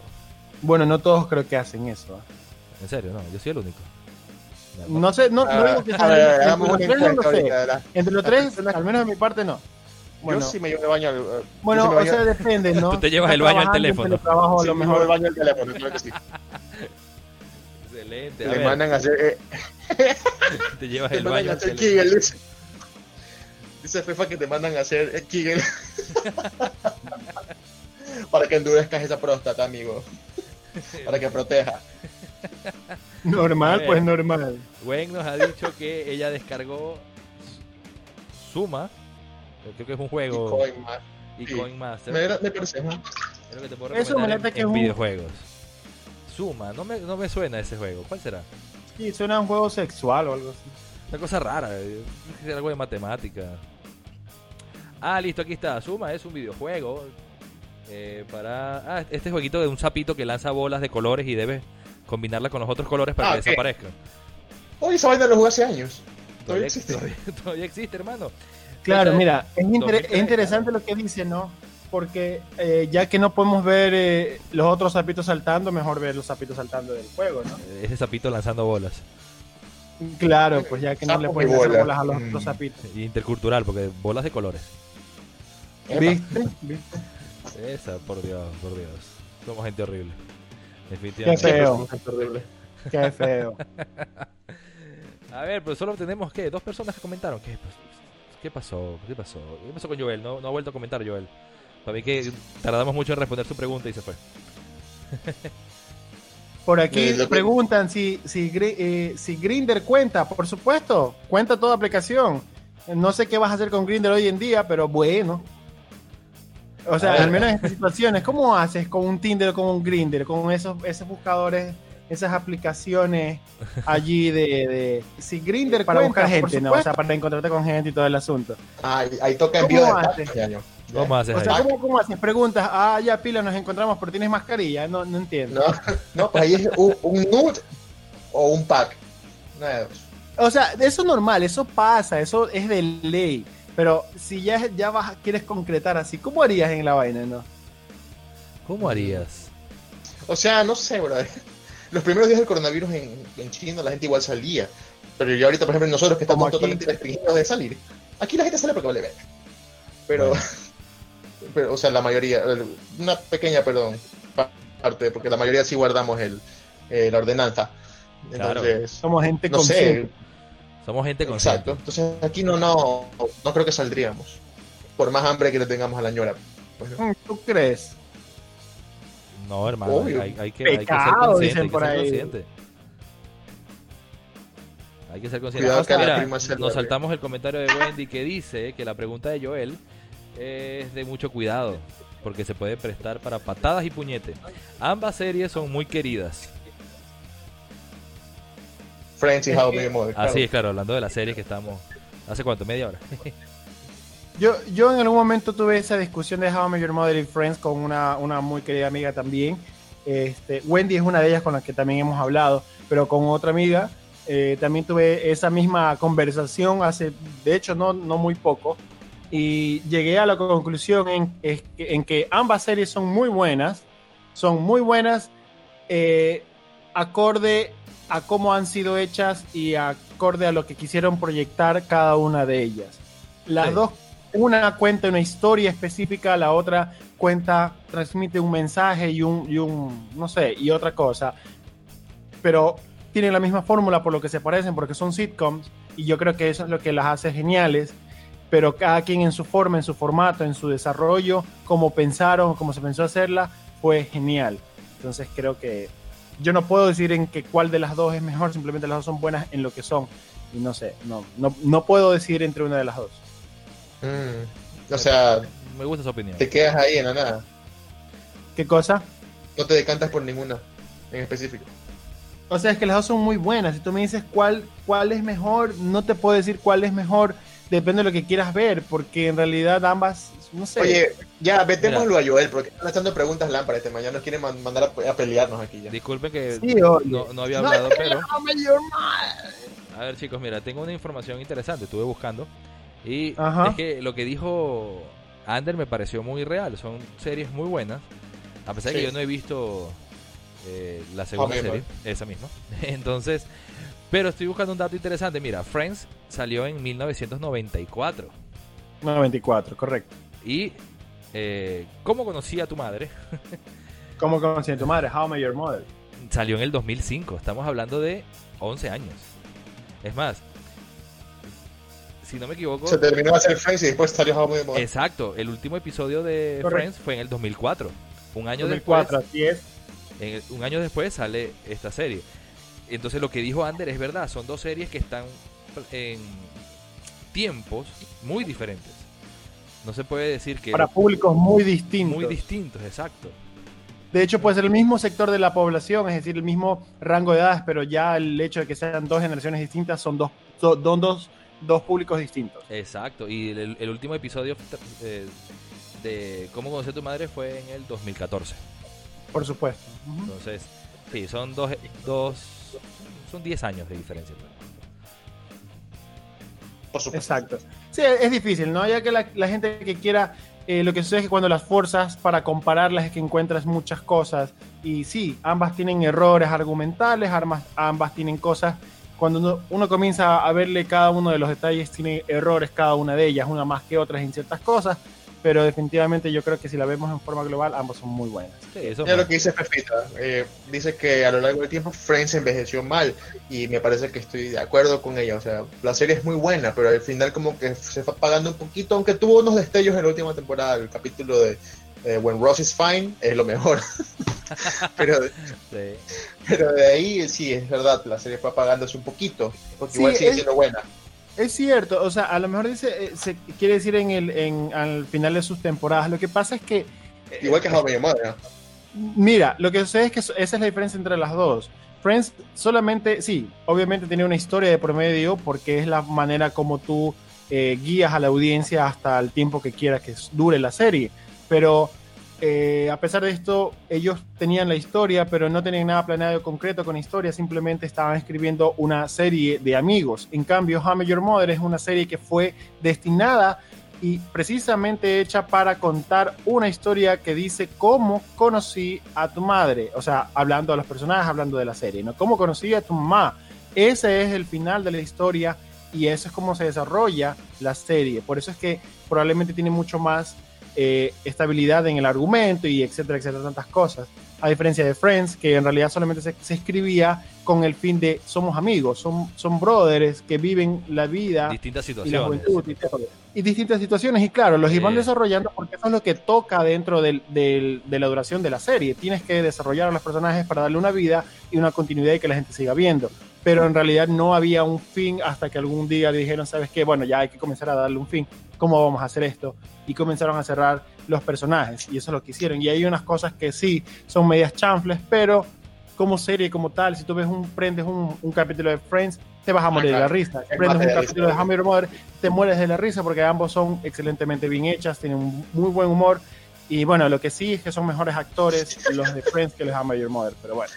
Bueno, no todos creo que hacen eso. ¿eh? En serio, no, yo soy el único. No sé, no, no Ah, digo que a sea- ver, entre los tres no lo sé. Entre los al menos de mi parte, no. Bueno, Yo sí me llevo el baño al. yo bueno o sea, depende, ¿no? (laughs) Tú te llevas el baño al teléfono. sí lo me llevo el mejor. baño al teléfono, claro que sí. Excelente. ver, mandan a hacer. eh, (laughs) te llevas te el baño a al hacer teléfono. Kegel. Dice, Fefa que te mandan a hacer eh, Kegel. (laughs) Para que endurezcas esa próstata, amigo. Para que proteja. Normal, ver. pues normal. Gwen nos ha dicho que ella descargó Suma, creo que es un Y juego, Coin y sí. Coin Master. Me, me parece. que te puedo Eso recomendar me en, late que en es un- videojuegos. Suma, no me, no me suena ese juego. ¿Cuál será? Sí, suena a un juego sexual o algo así. Una cosa rara, eh, es algo de matemática. Ah, listo, aquí está. Suma es un videojuego eh, para... Ah, este jueguito de un sapito que lanza bolas de colores y debes combinarla con los otros colores para Ah, que ok. desaparezcan. Oye, esa vaina lo jugué hace años. Todavía existe. Todavía, (laughs) todavía existe, hermano. Claro, mira, es, inter- 2003, es interesante lo que dice, ¿no? Porque eh, ya que no podemos ver eh, los otros sapitos saltando, mejor ver los sapitos saltando del juego, ¿no? Eh, Ese sapito lanzando bolas. Claro, pues ya que no le pueden hacer bolas. a los Mm. otros sapitos. Y intercultural, porque bolas de colores. ¿Viste? ¿Viste? Esa, por Dios, por Dios. Somos gente horrible. Qué Definitivamente. feo. Es horrible. Qué feo. (laughs) A ver, pero solo tenemos, ¿qué? Dos personas que comentaron. ¿Qué, pas- qué pasó? ¿Qué pasó? ¿Qué pasó con Joel? No, no ha vuelto a comentar Joel. Para mí que tardamos mucho en responder su pregunta y se fue. (laughs) Por aquí Eh, que- preguntan si, si, eh, si Grinder cuenta. Por supuesto, cuenta toda aplicación. No sé qué vas a hacer con Grinder hoy en día, pero bueno. O sea, al menos en estas situaciones, ¿cómo haces con un Tinder o con un Grinder? Con esos, esos buscadores, esas aplicaciones (laughs) allí de, de si Grinder para cuenta, buscar gente, ¿no? O sea, para encontrarte con gente y todo el asunto. Ah, ahí, toca ¿Cómo envío de hace? datos, ya, ¿no? ¿Cómo haces O sea, ¿cómo, cómo haces? Preguntas, ah, ya pila, nos encontramos, pero tienes mascarilla. No, no entiendo. No, no, pues ahí es un, un nude o un pack. O sea, eso es normal, eso pasa, eso es de ley. Pero si ya, ya vas, quieres concretar así, ¿cómo harías en la vaina, no? ¿Cómo harías? O sea, no sé, bro. (laughs) Los primeros días del coronavirus en, en China la gente igual salía. Pero ya ahorita, por ejemplo, nosotros que estamos totalmente restringidos de salir. Aquí la gente sale porque vale verga. Pero, Bueno. (laughs) pero, o sea, la mayoría, una pequeña, perdón, pa- parte, porque la mayoría sí guardamos el, eh, la ordenanza. Claro. Entonces, Somos gente no consciente. sé, Somos gente consciente. exacto. Entonces aquí no, no, no creo que saldríamos. Por más hambre que le tengamos a la ñora. Pues. Mm, ¿Tú crees? No, hermano, Obvio. hay, hay que, hay que ser Pecado, consciente. dicen hay que ser consciente. Hay que ser consciente. Cuidado O sea, que a la mira, prima se nos saltamos el comentario de Wendy que dice que la pregunta de Joel es de mucho cuidado porque se puede prestar para patadas y puñete. Ambas series son muy queridas. Friends y How I Met Mother. Así claro. es, claro, hablando de la serie que estamos... ¿Hace cuánto? ¿Media hora? (laughs) Yo, yo en algún momento tuve esa discusión de How I Met Your Mother y Friends con una, una muy querida amiga también. Este, Wendy es una de ellas con la que también hemos hablado, pero con otra amiga eh, también tuve esa misma conversación hace, de hecho, no, no muy poco. Y llegué a la conclusión en, en que ambas series son muy buenas, son muy buenas eh, acorde a cómo han sido hechas y acorde a lo que quisieron proyectar cada una de ellas. Las Sí. dos, una cuenta una historia específica, la otra cuenta, transmite un mensaje y un, y un, no sé, y otra cosa. Pero tienen la misma fórmula por lo que se parecen, porque son sitcoms, y yo creo que eso es lo que las hace geniales. Pero cada quien en su forma, en su formato, en su desarrollo, como pensaron, como se pensó hacerla, fue genial. Entonces creo que yo no puedo decir en que cuál de las dos es mejor, simplemente las dos son buenas en lo que son. Y no sé, no, no, no puedo decidir entre una de las dos. Mm. O sea, Me gusta su opinión. te quedas ahí en la nada. ¿Qué cosa? No te decantas por ninguna en específico. O sea, es que las dos son muy buenas. Si tú me dices cuál, cuál es mejor, no te puedo decir cuál es mejor. Depende de lo que quieras ver, porque en realidad ambas no sé. Oye, ya, metémoslo Mira. a Joel, porque están echando preguntas lámparas este mañana nos quieren man- mandar a, a pelearnos aquí ya. Disculpen que Sí, no, no había hablado, pero... A ver, chicos, mira, tengo una información interesante, estuve buscando. Y Ajá. es que lo que dijo Ander me pareció muy real. Son series muy buenas. A pesar de que yo no he visto eh, la segunda serie, esa misma. (laughs) Entonces, pero estoy buscando un dato interesante. Mira, Friends salió en 1994. 94, correcto. Y eh, ¿Cómo conocí a tu madre? (laughs) ¿Cómo conocí a tu madre? How I Met Your Mother. Salió en el 2005. Estamos hablando de 11 años. Es más, si no me equivoco, Se terminó de hacer Friends y después salió How Met Your Mother. exacto, el último episodio de. Friends fue en el 2004. Un año 2004, después, así es. en un año después sale esta serie. Entonces lo que dijo Ander es verdad, son dos series que están en tiempos muy diferentes. No se puede decir que Para públicos muy distintos. muy distintos, exacto. De hecho, puede ser el mismo sector de la población, es decir, el mismo rango de edades, pero ya el hecho de que sean dos generaciones distintas son dos, son dos, dos, dos públicos distintos. Exacto, y el, el último episodio eh, de Cómo conocí a tu madre fue en el 2014. Por supuesto. Entonces, sí, son dos, dos son 10 años de diferencia. Por supuesto. Exacto. Sí, es difícil, ¿no? Ya que la, gente que quiera, eh, lo que sucede es que cuando las fuerzas para compararlas es que encuentras muchas cosas. Y sí, ambas tienen errores argumentales, ambas, ambas tienen cosas. Cuando uno, uno comienza a verle cada uno de los detalles, tiene errores cada una de ellas, una más que otras en ciertas cosas. Pero definitivamente yo creo que si la vemos en forma global, ambas son muy buenas. Sí, eso lo que dice Pepita. eh, dice que a lo largo del tiempo Friends envejeció mal y me parece que estoy de acuerdo con ella. O sea, la serie es muy buena, pero al final como que se fue apagando un poquito, aunque tuvo unos destellos en la última temporada. El capítulo de eh, When Ross is Fine es lo mejor. (laughs) pero, Sí. pero de ahí sí, es verdad, la serie fue apagándose un poquito, porque Sí, igual sigue es- siendo buena. Es cierto, o sea, a lo mejor dice, eh, se quiere decir en el, en, al final de sus temporadas. Lo que pasa es que eh, Igual que How I Mother. Mira, lo que sucede es que esa es la diferencia entre las dos. Friends solamente, sí, obviamente tiene una historia de promedio porque es la manera como tú eh, guías a la audiencia hasta el tiempo que quieras que dure la serie. Pero eh, a pesar de esto, ellos tenían la historia, pero no tenían nada planeado concreto con historia, simplemente estaban escribiendo una serie de amigos. En cambio, Met Your Mother es una serie que fue destinada y precisamente hecha para contar una historia que dice cómo conocí a tu madre, o sea, hablando a los personajes, hablando de la serie, ¿no? Cómo conocí a tu mamá. Ese es el final de la historia y eso es cómo se desarrolla la serie. Por eso es que probablemente tiene mucho más eh, estabilidad en el argumento y etcétera, etcétera, tantas cosas. A diferencia de Friends, que en realidad solamente se, se escribía con el fin de somos amigos, son, son brothers que viven la vida Distintas y la situaciones. juventud y, distintas situaciones. Y claro, los Sí. iban desarrollando porque eso es lo que toca dentro del- del- de la duración de la serie. Tienes que desarrollar a los personajes para darle una vida y una continuidad y que la gente siga viendo. Pero en realidad no había un fin hasta que algún día dijeron, ¿sabes qué? Bueno, ya hay que comenzar a darle un fin. ¿Cómo vamos a hacer esto? Y comenzaron a cerrar los personajes. Y eso es lo que hicieron. Y hay unas cosas que sí son medias chanfles, pero como serie, como tal, si tú ves un, prendes un, un capítulo de Friends, te vas a morir de la risa. Es prendes un de capítulo de Your Mother, te mueres de la risa porque ambos son excelentemente bien hechas, tienen un muy buen humor. Y bueno, lo que sí es que son mejores actores los de Friends que los de Your Mother. Pero bueno,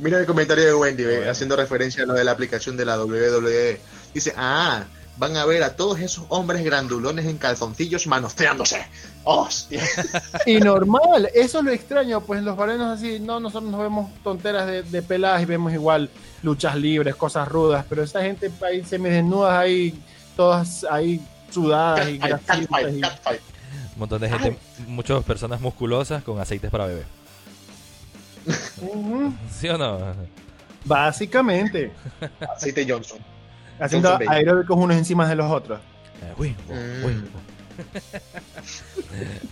Mira el comentario de Wendy, Bueno. haciendo referencia a lo de la aplicación de la WWE. Dice, ah, van a ver a todos esos hombres grandulones en calzoncillos manoseándose. ¡Hostia! y normal, eso es lo extraño, pues los varones así, no, nosotros nos vemos tonteras de, de peladas y vemos igual luchas libres, cosas rudas, pero esa gente ahí semidesnudas ahí, todas ahí sudadas y catfight. Un montón de gente, muchas personas musculosas con aceites para bebé. ¿Sí o no? Básicamente, Aceite Johnson. haciendo Johnson aeróbicos unos encima de los otros. Eh, uy, Mm. uy.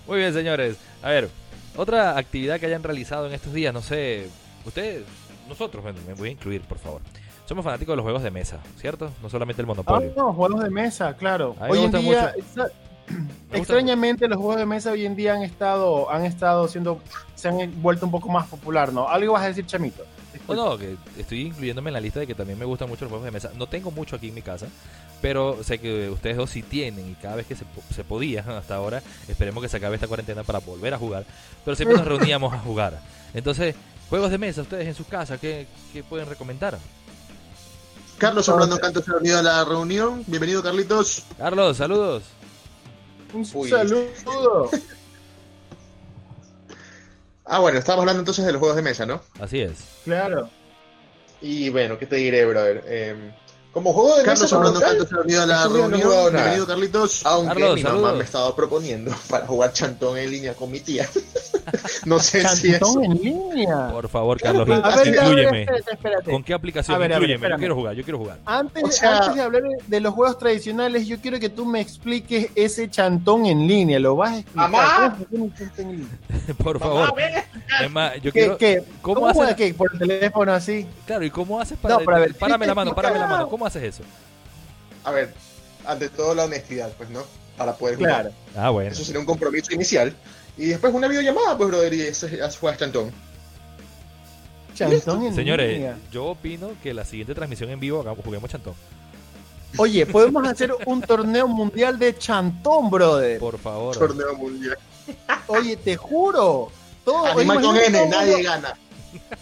Muy bien, señores. A ver, otra actividad que hayan realizado en estos días, no sé, ustedes, nosotros, bueno, me voy a incluir, por favor. Somos fanáticos de los juegos de mesa, ¿cierto? No solamente el Ah, Monopoly. no, juegos de mesa, claro. Hoy en día, mucho. (clears throat) extrañamente, los juegos de mesa hoy en día han estado, han estado siendo, se han vuelto un poco más popular, ¿no? Algo vas a decir, Chamito. No, no, que estoy incluyéndome en la lista de que también me gustan mucho los juegos de mesa. No tengo mucho aquí en mi casa, Pero sé que ustedes dos sí tienen y cada vez que se, se podía (laughs) hasta ahora, esperemos que se acabe esta cuarentena para volver a jugar. Pero siempre nos reuníamos a jugar. Entonces, juegos de mesa, ustedes en sus casas, ¿qué, qué pueden recomendar? Carlos Orlando Canto se ha unido a la reunión. Bienvenido, Carlitos. Carlos, saludos. Un Uy. saludo. (laughs) Ah, bueno, estábamos hablando entonces de los juegos de mesa, ¿no? Así es. claro. Y bueno, ¿qué te diré, brother? Eh, como juego de Carlos mesa, tal, Canto se ha unido a la no reunión. Bienvenido, Carlitos. Aunque Carlos, mi mamá saludos. me estaba proponiendo (laughs) para jugar chantón en línea con mi tía. (laughs) no sé si eso. Chantón en línea. Por favor, Carlos, A ver, inclúyeme. espérate, espérate. ¿Con qué aplicación? A ver, a ver, inclúyeme. yo quiero jugar, yo quiero jugar. Antes, O sea- antes de hablar de- los juegos tradicionales, yo quiero que tú me expliques ese chantón en línea. ¿Lo vas a explicar? Mamá. (laughs) Por favor. Es más, yo ¿Qué, quiero. qué? ¿Cómo ¿Cómo, haces? ¿Por el teléfono así? Claro, ¿y cómo haces para.? No, pero a ver, párame la mano, párame la mano. ¿Cómo haces eso? A ver, ante todo la honestidad, pues, ¿no? Para poder jugar. Claro. Ah, bueno. Eso sería un compromiso inicial. Y después una videollamada, pues, brother, y eso es juegas chantón. Chantón en Señores, línea. yo opino que la siguiente transmisión en vivo juguemos chantón. Oye, podemos hacer un torneo mundial de chantón, brother. Por favor. Torneo mundial. Oye, te juro. Todo, Animal con N, nadie gana.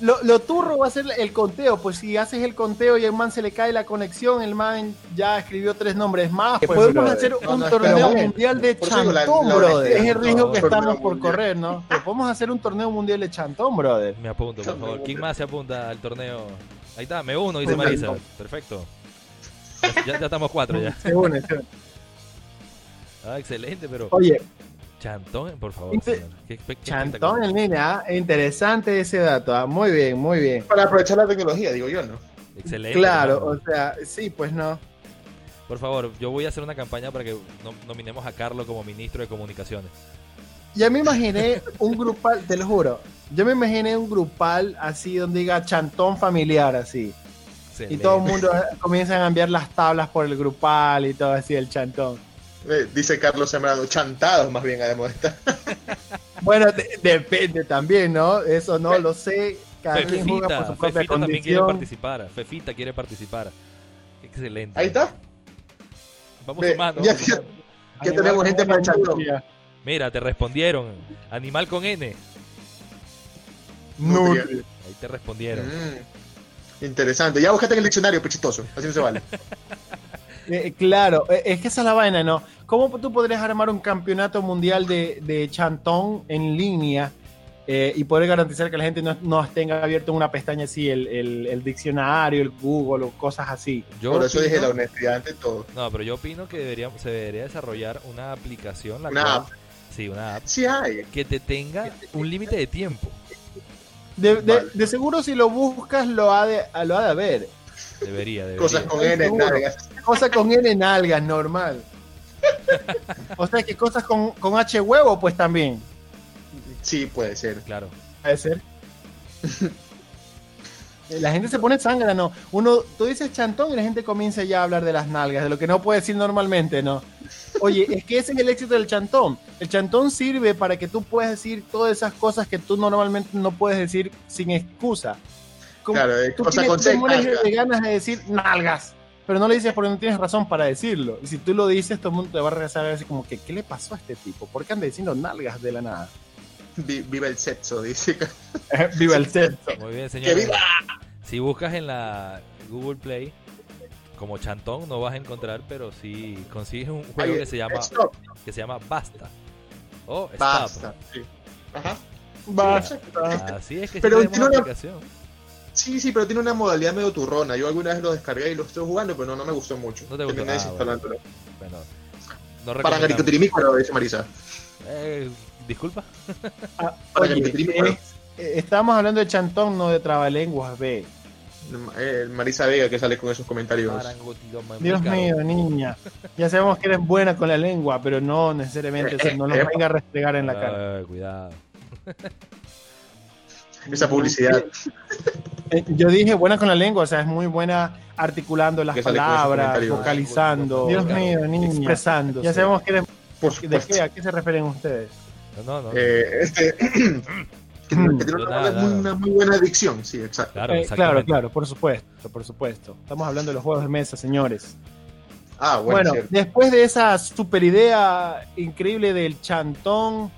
Lo, lo turro va a ser el conteo. Pues si haces el conteo y el man se le cae la conexión, el man ya escribió tres nombres más. Pues, Podemos brother. hacer No, un no, torneo mundial de la- chantón, la brother. Es el riesgo no, que estamos por mundial. correr, ¿no? Pero podemos hacer un torneo mundial de chantón, brother. Me apunto, por favor. ¿Quién más se apunta al torneo? Ahí está, me uno, dice Mundial. Marisa. Perfecto. Ya, ya estamos cuatro ya. (laughs) Se une, se une. Ah, excelente, pero. Oye, Chantón, por favor. Señor. Qué- qué- qué chantón espectacular. en línea. Interesante ese dato. ah, Muy bien, muy bien. Para aprovechar la tecnología, digo yo, ¿no? Excelente. Claro, o sea, sí, pues no. Por favor, yo voy a hacer una campaña para que nom- nominemos a Carlos como ministro de comunicaciones. Ya me imaginé un grupal, te lo juro. Yo me imaginé un grupal así donde diga chantón familiar así. Y Excelente. todo el mundo comienza a enviar las tablas por el grupal y todo así, el chantón. Eh, dice Carlos Sembrano, chantados más bien, además de (laughs) estar. Bueno, de- depende también, ¿no? Eso no lo sé. Cada quien juega por Fefita, su propia Fefita también quiere participar. Fefita quiere participar. Excelente. Ahí está. Vamos Ve, sumando. ya- sumando. Ya tenemos gente para el chantón. Mira, te respondieron. Animal con N. Nutria. Ahí te respondieron. Mm, interesante. Ya buscaste en el diccionario, pechitoso. Así no se vale. (laughs) Eh, claro, eh, es que esa es la vaina, ¿no? ¿Cómo tú podrías armar un campeonato mundial de, de chantón en línea eh, y poder garantizar que la gente no, no tenga abierto en una pestaña así el, el- el diccionario, el Google o cosas así? Yo Por eso dije la honestidad ante todo. No, pero yo opino que se debería desarrollar una aplicación, la Una cual- app. Sí, una app Sí hay. que te tenga un límite de tiempo. De, de- Vale. de seguro si lo buscas lo ha de, lo ha de haber. Debería, debería. Cosas con N, Seguro. nalgas. Cosa con N en algas, normal. (laughs) O sea que cosas con, con H huevo, pues también. Sí, puede ser. Claro. Puede ser. La gente se pone sangre, ¿no? Uno, tú dices chantón y la gente comienza ya a hablar de las nalgas, de lo que no puede decir normalmente, ¿no? Oye, es que ese es el éxito del chantón. El chantón sirve para que tú puedas decir todas esas cosas que tú normalmente no puedes decir sin excusa. Como- Claro, tú cosa tienes- con tú C, te mueres nalga. de ganas de decir nalgas, pero no le dices porque no tienes razón para decirlo. Y si tú lo dices, todo el mundo te va a regresar a decir como que, ¿qué le pasó a este tipo? ¿Por qué anda diciendo nalgas de la nada? Vi- Viva el sexo, dice. (laughs) Viva el sexo. Muy bien, ¡Que señores. viva! Si buscas en la Google Play como Chantón no vas a encontrar, pero si consigues un juego que se llama Stop. que se llama Basta. O Stop. Basta. Sí. Ajá. Basta. Así es que Pero tenemos tiene una- aplicación. Sí, sí, pero tiene una modalidad medio turrona. Yo alguna vez lo descargué y lo estoy jugando, pero no, no me gustó mucho. No te gustó. Ah. Bueno, no Para. Garicutirimícuaro, dice Marisa. Eh, disculpa. Ah, Para oye, eh, eh, estamos hablando de chantón, no de trabalenguas, ve. Eh, Marisa Vega que sale con esos comentarios. Dios mío, niña. Ya sabemos que eres buena con la lengua, pero no necesariamente eso, no nos Eh, venga a restregar en la cara. Ay, cuidado. Esa publicidad. Eh, Yo dije buena con la lengua, o sea, es muy buena articulando las palabras, vocalizando, Dios mío, niña, expresando. Ya sabemos que eres, Por ¿de qué, a qué se refieren ustedes? No, no, no. Eh, este, (clears throat) que, tiene- que (clears throat) tiene Yo una, nada, muy, nada. una muy buena adicción, sí, exacto. claro, Eh, claro, claro, por supuesto, por supuesto. Estamos hablando de los juegos de mesa, señores. Ah, bueno, Bueno, después de esa super idea increíble del chantón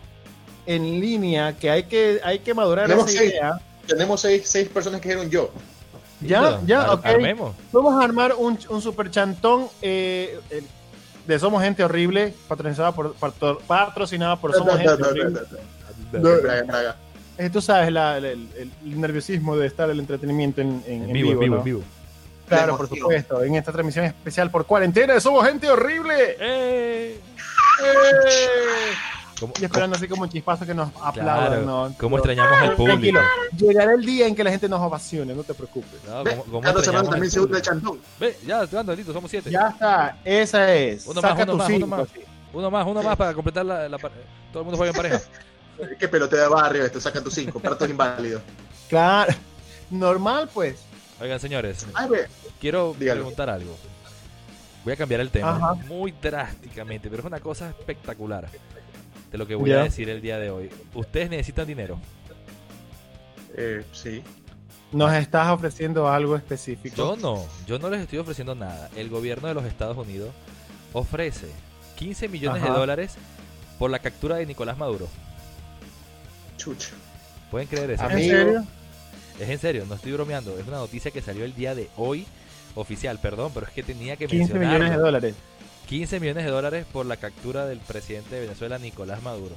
en línea, que hay que, hay que madurar esa idea. Tenemos seis, seis personas que dijeron yo. Ya, ya, ok. Armemos. Vamos a armar un, un super chantón eh, eh, de Somos Gente Horrible, patrocinada por, patro- patrocinada por Somos Gente Horrible. Eh, tú sabes la- la- el, el nerviosismo de estar el entretenimiento en, en- En vivo, en vivo, vivo. Claro, La por supuesto. En esta transmisión especial por cuarentena de Somos Gente Horrible. ¡Eh! ¿Cómo, Y esperando así como un chispazo que nos Claro, aplaudan. ¿no? cómo extrañamos al público? Tranquilo, llegará el día en que la gente nos ovacione, no te preocupes. No, Ve, ¿cómo- cómo Carlos extrañamos Serrano al también se público? chantón. Ve, ya, estoy listo, somos siete. Ya está, esa es. Uno más, Saca uno tu más, uno cinco, más. sí. Uno más, uno más para completar la, la Todo el mundo juega en pareja. (laughs) Qué peloteo de barrio esto, saca tus cinco, partos inválidos. Claro, (laughs) normal pues. Oigan, señores, Ay, quiero Dígalo. preguntar algo. Voy a cambiar el tema Ajá. muy drásticamente, pero es una cosa espectacular de lo que voy a decir el día de hoy. Ustedes necesitan dinero. eh, sí. Nos estás ofreciendo algo específico. Yo no, yo no les estoy ofreciendo nada. El gobierno de los Estados Unidos ofrece 15 millones Ajá. de dólares por la captura de Nicolás Maduro. Chucha. ¿Pueden creer eso? ¿En Amigo. serio? Es en serio, no estoy bromeando. Es una noticia que salió el día de hoy, oficial, perdón, pero es que tenía que 15 mencionarlo. millones de dólares. 15 millones de dólares por la captura del presidente de Venezuela, Nicolás Maduro.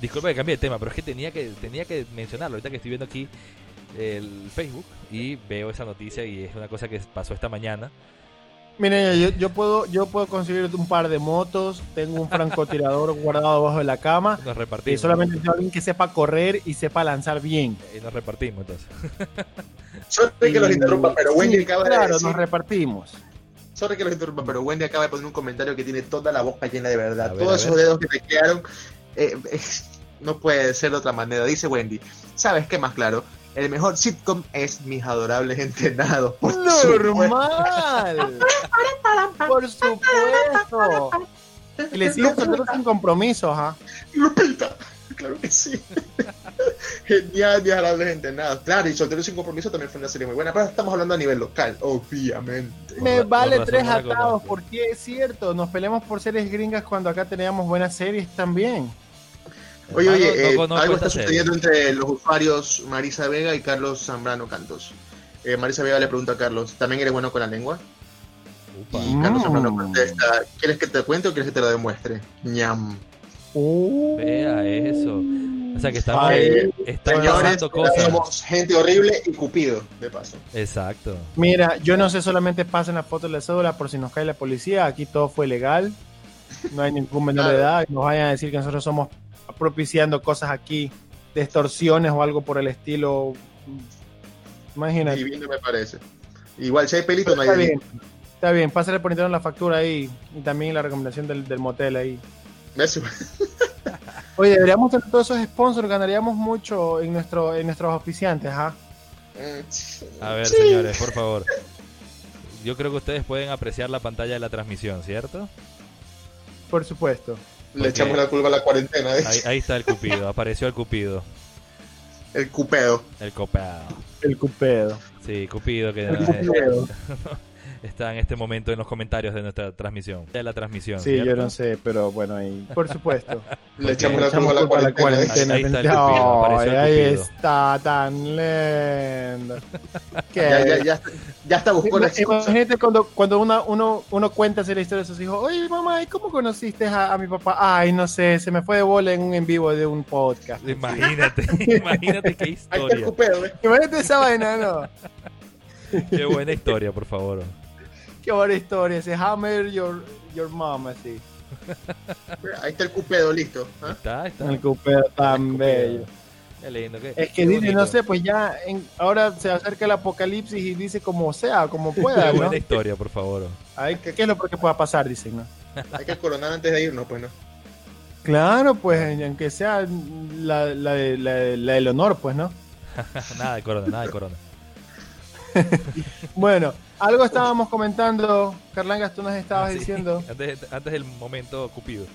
Disculpe que cambie de tema, pero es que tenía que tenía que mencionarlo. Ahorita que estoy viendo aquí el Facebook y veo esa noticia y es una cosa que pasó esta mañana. Miren, yo, yo puedo yo puedo conseguir un par de motos, tengo un francotirador (laughs) guardado abajo de la cama Nos y repartimos. solamente necesito a alguien que sepa correr y sepa lanzar bien. Y nos repartimos entonces. Sorry que los Y- interrumpa, pero Wendy sí, acaba de claro, decir. nos repartimos. Sorry que los interrumpa, pero Wendy acaba de poner un comentario que tiene toda la boca llena de verdad. Ver, Todos esos ver. dedos que te quedaron. eh, es- no puede ser de otra manera. Dice Wendy. ¿Sabes qué más claro? El mejor sitcom es Mis Adorables Entrenados. Por. Normal. Por supuesto. (laughs) Y le siguen soltando sin compromisos, ¿ah? Lupita. (laughs) Claro que sí. (laughs) Genial, Mis Adorables Entrenados. Claro, y Soltero sin Compromiso también fue una serie muy buena. Pero estamos hablando a nivel local, obviamente. Me vale tres atados, porque es cierto, nos peleamos por series gringas cuando acá teníamos buenas series también. Oye, Hermano, oye, no eh, algo está serie. sucediendo entre los usuarios Marisa Vega y Carlos Zambrano Cantos. Eh, Marisa Vega le pregunta a Carlos, ¿también eres bueno con la lengua? Upa. Y Carlos Mm. Zambrano contesta, ¿quieres que te cuente o quieres que te lo demuestre? ñam. Vea eso. O sea que estamos, Ay, Señores, pasando cosas. somos gente horrible y cupido, de paso. Exacto. Mira, yo no sé, solamente pasen la foto de la cédula por si nos cae la policía. Aquí todo fue legal. No hay ningún menor de edad. y Nos vayan a decir que nosotros somos propiciando cosas aquí, de extorsiones o algo por el estilo. Imagínate. Divino me parece. Igual si hay pelito Pero no hay está bien. Está bien, pásale por internet la factura ahí y también la recomendación del, del motel ahí. Oye, deberíamos tener todos esos sponsors, ganaríamos mucho en nuestro en nuestros oficiantes, ¿ah? A ver, Sí. señores, por favor. Yo creo que ustedes pueden apreciar la pantalla de la transmisión, ¿cierto? Por supuesto. Le echamos la culpa a la cuarentena. ¿eh? Ahí, ahí está el cupido, apareció el cupido, El cupedo. el copeado. El cupedo. Sí, cupido que El eh, cupido. Está en este momento en los comentarios de nuestra transmisión. De la transmisión. Sí, yo no sé, pero bueno, ahí. Por supuesto. (laughs) Le echamos la culpa a la cuarentena. ¿eh? cuarentena. Ahí- ahí está el cupido, ahí está tan lindo. ¿Qué? (laughs) Ya, ya, ya, ya está buscó la excusa. Imagínate cuando, cuando una- uno, uno cuenta así la historia de sus hijos. Oye, mamá, ¿y cómo conociste a, a mi papá? Ay, no sé, se me fue de bola en un en vivo de un podcast. Imagínate, (laughs) imagínate qué Ahí está el historia. ¿ves? Imagínate esa vaina, ¿no? Qué buena historia, por favor. Qué buena historia. Ese hammer your, your mom, así. (laughs) Ahí está el cupedo, listo. ¿ah? Está, está. El cupero tan bello. Qué lindo. qué- Es que qué dice, no sé, pues ya en- ahora se acerca el apocalipsis y dice como sea, como Qué pueda, ¿no? buena historia, por favor. Ay, ¿qué, qué es lo que pueda pasar? Dicen, ¿no? Hay que coronar antes de irnos, pues no. Claro, pues, aunque sea la, la, la del honor, pues, ¿no? (laughs) nada de corona, nada de corona. (laughs) Bueno, algo estábamos comentando, Carlangas, tú nos estabas Ah, sí. diciendo. (laughs) Antes, antes del momento Cupido.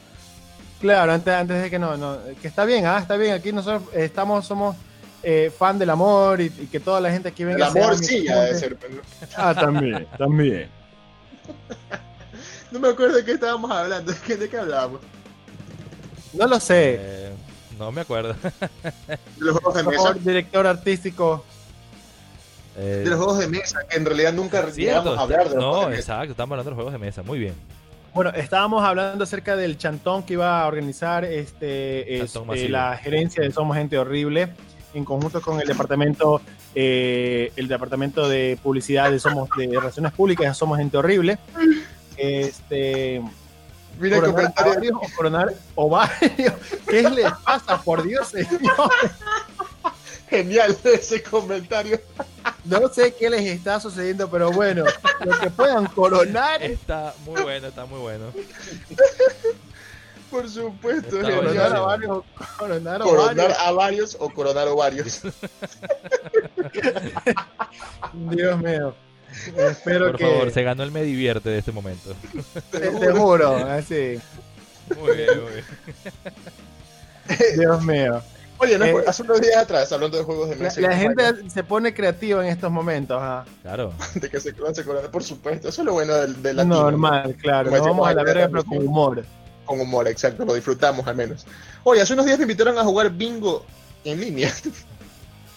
Claro, antes, antes de que no, no, que está bien, ah, está bien, aquí nosotros eh, estamos, somos eh, fan del amor y, y que toda la gente aquí El venga. sea amor sí, ya debe ser. Ah, también, también. No me acuerdo de qué estábamos hablando. (laughs) ¿De qué, de qué hablábamos? No lo sé. Eh, no me acuerdo. De los juegos de Por mesa. favor, director artístico. Eh, De los juegos de mesa, que en realidad nunca llegamos a hablar de los No, juegos de mesa. exacto, estamos hablando de los juegos de mesa. Muy bien. Bueno, estábamos hablando acerca del chantón que iba a organizar este, es, Chantón masivo. la gerencia de Somos Gente Horrible en conjunto con el departamento eh, el departamento de publicidad de Somos de Relaciones Públicas de Somos Gente Horrible. Este, Mira el coronar comentario. ovarios o coronar ovarios. ¿Qué les pasa? Por Dios, señor. Genial (laughs) ese comentario. No sé qué les está sucediendo, pero bueno, lo que puedan coronar. Está muy bueno, está muy bueno. Por supuesto, Está. Coronar buenísimo. ovarios o coronar Coronar ovarios. a varios o coronar ovarios. Dios mío. Espero Por que. favor, se ganó el me divierte de este momento. Te, te juro, así. Muy bien, muy bien. Dios mío. Oye, no, Eh, hace unos días atrás, hablando de juegos de La, mesa, la y gente se pone creativa en estos momentos. ¿ah? Claro. (laughs) de que se coronan, se coronan, por supuesto. Eso es lo bueno del, del latino. Normal, claro. Nos vamos a la verga, pero con humor. Con humor, exacto, lo disfrutamos al menos. Oye, hace unos días me invitaron a jugar bingo en línea. (laughs)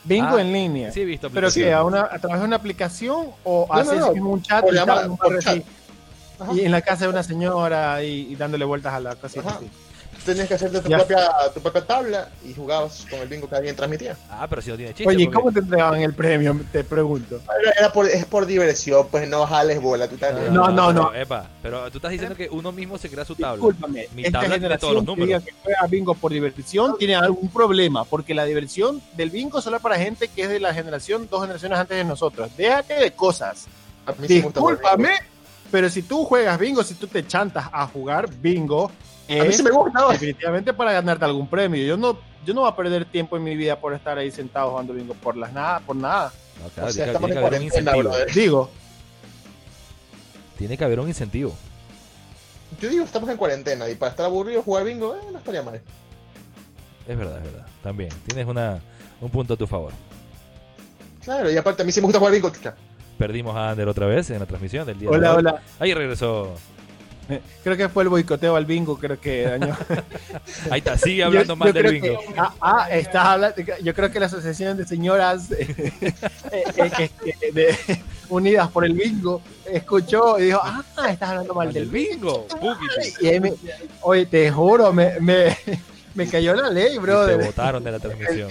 Bingo Ah, en línea. Sí, he visto. ¿Pero que ¿A, una, ¿A través de una aplicación o No, haces no, no, en un chat por y, tal, un chat. Y en la casa de una señora y, y dándole vueltas a la cosita Ajá. así? Tenías que hacerte tu Ya. propia, tu propia tabla y jugabas con el bingo que alguien transmitía. Ah, pero si no tiene chiste. Oye, ¿y porque- ¿cómo te entregaban el premio? Te pregunto. Era, era por, es por diversión, pues no jales bola. Tú estás- No, no, no. Epa, pero tú estás diciendo que uno mismo se crea su tabla. Discúlpame, Mi esta tabla tiene todos generación los números. que juega bingo por diversión tiene algún problema, porque la diversión del bingo solo es para gente que es de la generación, dos generaciones antes de nosotros. Déjate de cosas. A mí sí me gusta jugar Discúlpame, pero si tú juegas bingo, si tú te chantas a jugar bingo, A mí sí me gusta. definitivamente para ganarte algún premio. Yo no, yo no voy a perder tiempo en mi vida por estar ahí sentado jugando bingo por las nada, por nada. No, claro, O sea, tiene, que- haber un incentivo. Digo, Tiene que haber un incentivo. Yo digo, estamos en cuarentena y para estar aburrido jugar bingo, eh, no estaría mal. Es verdad, es verdad. También. Tienes una, un punto a tu favor. Claro, y aparte a mí sí me gusta jugar bingo, chucha. Perdimos a Ander otra vez en la transmisión del día de hola, hoy. hola. Ahí regresó. (laughs) Creo que fue el boicoteo al bingo, creo que dañó. (laughs) Ahí está, sigue hablando Yo- mal yo del bingo. que- ah, ah, estás hablando. Yo creo que la asociación de señoras (laughs) eh, eh, eh, de- unidas por el bingo escuchó y dijo: Ah, estás hablando mal Mal del bingo. Y ahí me- oye, te juro, me, me, me cayó la ley, Y te brother. botaron de la transmisión.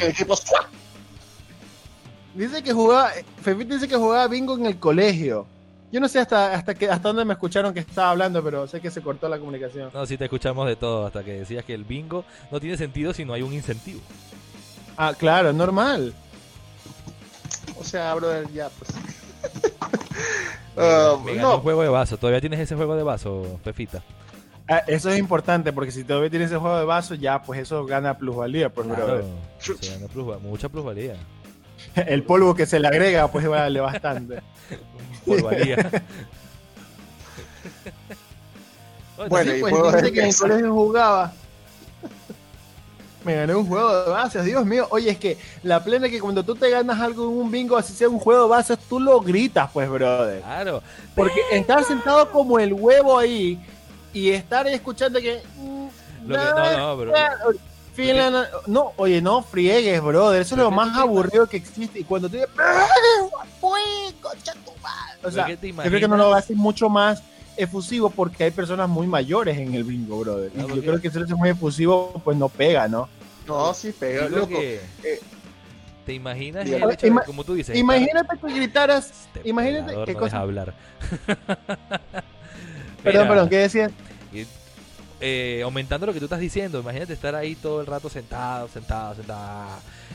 Dice que jugaba, Fefita dice que jugaba bingo en el colegio. Yo no sé hasta, hasta, que, hasta dónde me escucharon que estaba hablando, pero sé que se cortó la comunicación. No, sí te escuchamos de todo hasta que decías que el bingo no tiene sentido si no hay un incentivo. Ah, claro, normal. O sea, brother, ya pues. (laughs) Ah, Me no, un juego de vaso. ¿Todavía tienes ese juego de vaso, Fefita? Ah, eso es importante porque si todavía tienes ese juego de vaso, ya pues eso gana plusvalía, pues, brother. Claro, se gana plusva- mucha plusvalía. (laughs) El polvo que se le agrega, pues vale bastante. (laughs) Plusvalía. Oye, Bueno, Sí, y pues de que en el colegio jugaba. Me gané un juego de bases, Dios mío. Oye, es que la plena es que cuando tú te ganas algo en un bingo, así sea un juego de bases, tú lo gritas, pues, brother. Claro. Porque estar sentado como el huevo ahí y estar escuchando que. mm, Lo que- no, no, nada, Finland- no, oye, no friegues, brother. Eso es lo más aburrido que existe. Y cuando tú dices. O sea, ¿qué te yo creo que no lo hace mucho más efusivo porque hay personas muy mayores en el bingo, brother. Y yo creo que si lo haces muy efusivo, pues no pega, ¿no? no, sí pega, Digo loco. que- eh, ¿Te imaginas hecho de, Ima- como tú dices? Imagínate que gritaras. Este imagínate qué no cosa- hablar. (laughs) Perdón, Mira, perdón, ¿qué decías? Eh, aumentando lo que tú estás diciendo, imagínate estar ahí todo el rato sentado, sentado, sentado.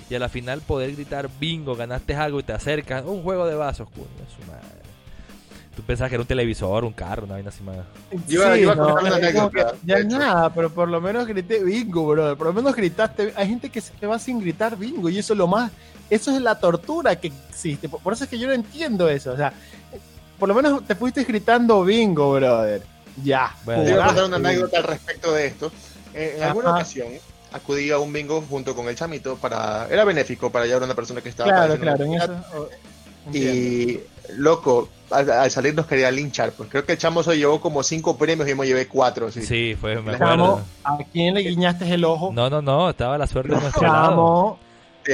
Y a la final poder gritar bingo, ganaste algo y te acercas. Un juego de vasos, coño, su madre. Tú pensabas que era un televisor, un carro, una vaina así más. Yo yo iba a contar una es anécdota, Ya hecho. nada, pero por lo menos grité bingo, brother. Por lo menos gritaste. Hay gente que se va sin gritar bingo y eso es lo más. Eso es la tortura que existe. Por eso es que yo no entiendo eso. O sea, por lo menos te fuiste gritando bingo, brother. Ya. Bueno, Te iba a contar una anécdota al respecto de esto. Eh, en alguna ocasión acudí a un bingo junto con el chamito para era benéfico para ayudar a una persona que estaba Claro, claro, en eso. oh, y loco, al, al salir nos quería linchar. Pues creo que el chamo se llevó como cinco premios y yo me llevé cuatro. Sí. Sí, fue, me Chamo. ¿a quién le guiñaste el ojo? No, no, no, estaba la suerte de nuestro lado. Chamo,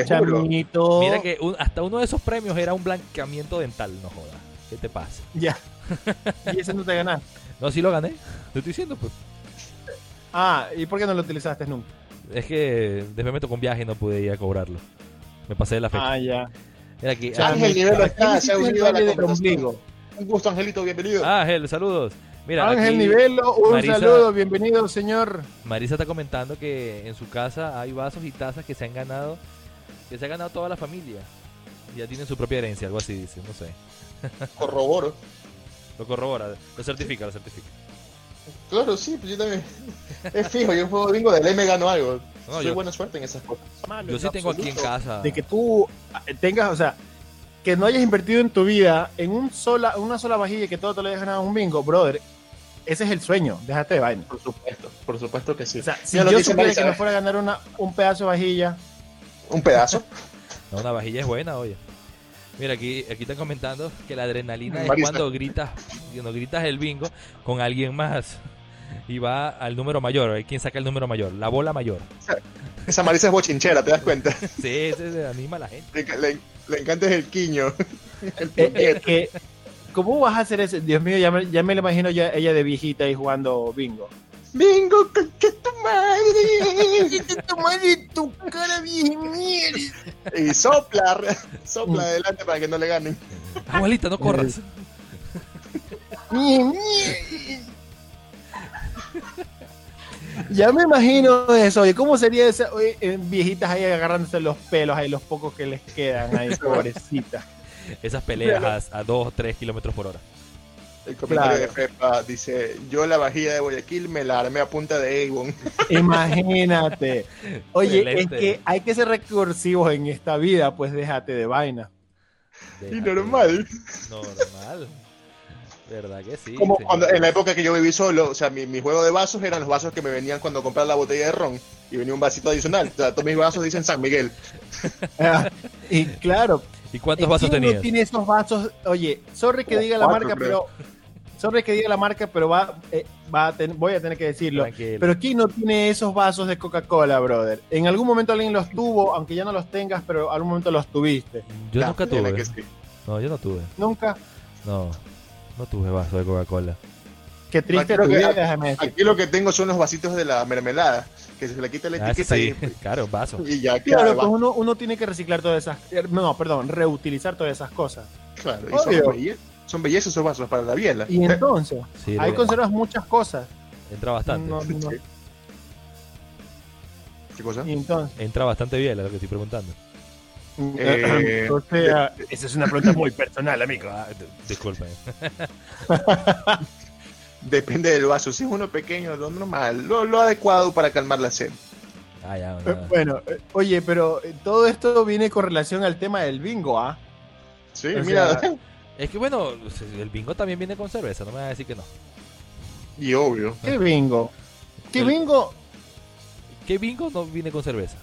chamito. Mira que un- hasta uno de esos premios era un blanqueamiento dental, no jodas. ¿Qué te pasa? Ya. (laughs) Y ese no te ganaste. No, sí lo gané. Te estoy diciendo, pues. Ah, ¿y por qué no lo utilizaste nunca? Es que después me tocó un viaje y no pude ir a cobrarlo. Me pasé de la fecha. Ah, ya. Era aquí. Ah, Ángel. Nivelo ¿A está, se ha unido a la? Un gusto, Angelito, bienvenido. Ah, Ángel, saludos. Mira, Ángel Nivelo, un Marisa- saludo, bienvenido, señor. Marisa está comentando que en su casa hay vasos y tazas que se han ganado, que se ha ganado toda la familia. Ya tienen su propia herencia, algo así dice, no sé. Corroboro. Lo corrobora, lo certifica, lo certifica. Claro, sí, pues yo también. (laughs) Es fijo, yo juego bingo de ley me gano algo. No, Soy yo- buena suerte en esas cosas. Malo, Yo sí tengo aquí en casa. De que tú eh, tengas, o sea, que no hayas invertido en tu vida en un sola, una sola vajilla y que todo te lo hayas ganado en un bingo, brother. Ese es el sueño, déjate de vaina. Por supuesto, por supuesto que sí. O sea, si yo dice supiera que me ¿eh? fuera a ganar una, un pedazo de vajilla, Un pedazo. No, una vajilla es buena, oye. Mira, aquí, aquí están comentando que la adrenalina es Marisa. cuando gritas, cuando gritas el bingo con alguien más y va al número mayor. Hay quien saca el número mayor, la bola mayor. Esa Marisa es bochinchera, ¿te das cuenta? Sí, ese se anima a la gente. Le, le- le encanta es el quiño. El (laughs) eh, puñet. eh, que, ¿cómo vas a hacer eso? Dios mío, ya me, ya me lo imagino ya ella de viejita ahí jugando bingo. Bingo, concha tu madre. (laughs) tu madre, tu cara bien mierda. Y sopla, sopla Mm. adelante para que no le ganen. Abuelita, no corras. Ya me imagino eso, oye, ¿cómo sería esa, oye, eh, viejitas ahí agarrándose los pelos ahí, los pocos que les quedan ahí, (laughs) pobrecitas? Esas peleas a 2 o 3 kilómetros por hora. El comentario Claro. de Fepa dice: Yo la vajilla de Guayaquil me la armé a punta de Avon. (laughs) Imagínate. Oye, Excelente. es que hay que ser recursivos en esta vida, pues déjate de vaina. Y normal. Normal. ¿Verdad que sí? Como señor? cuando en la época que yo viví solo, o sea, mi, mi juego de vasos eran los vasos que me venían cuando compraba la botella de ron y venía un vasito adicional. O sea, todos mis vasos dicen San Miguel. (laughs) Ah, y claro, ¿Y cuántos vasos ¿quién no tenías? tiene esos vasos? Oye, sorry que diga la cuatro, marca, creo. pero sorry que diga la marca, pero va, eh, va a ten- voy a tener que decirlo. Tranquilo. Pero ¿quién no tiene esos vasos de Coca-Cola, brother? En algún momento alguien los tuvo, aunque ya no los tengas, pero algún momento los tuviste. Yo Ya, nunca tiene tuve. que sí. No, yo no tuve. Nunca. No, no tuve vaso de Coca-Cola. Qué triste Creo tu que vida, a- déjame decir. Aquí lo que tengo son los vasitos de la mermelada, que se le quita la Ah, etiqueta sí. (laughs) claro, vaso. y, y ya Claro, pues uno, uno tiene que reciclar todas esas, eh, no, perdón, reutilizar todas esas cosas. Claro, y Obvio. son, belle- son bellezas esos vasos para la biela. Y entonces, Sí, ahí conservas muchas cosas. entra bastante. No, no, Sí. ¿Qué cosa? y entonces, Entra bastante bien, es lo que estoy preguntando. Eh, o sea, esa es una pregunta muy personal, amigo. Ah, d- disculpen. (laughs) Depende del vaso. Si es uno pequeño, lo normal, lo, lo adecuado para calmar la sed. Ah, ya, Eh. Bueno, eh, oye, pero eh, todo esto viene con relación al tema del bingo, ¿ah? Sí, O mira, sea, Es que bueno, el bingo también viene con cerveza, no me vas a decir que no. y obvio. ¿Qué bingo? ¿Qué El- bingo? ¿Qué bingo no viene con cerveza?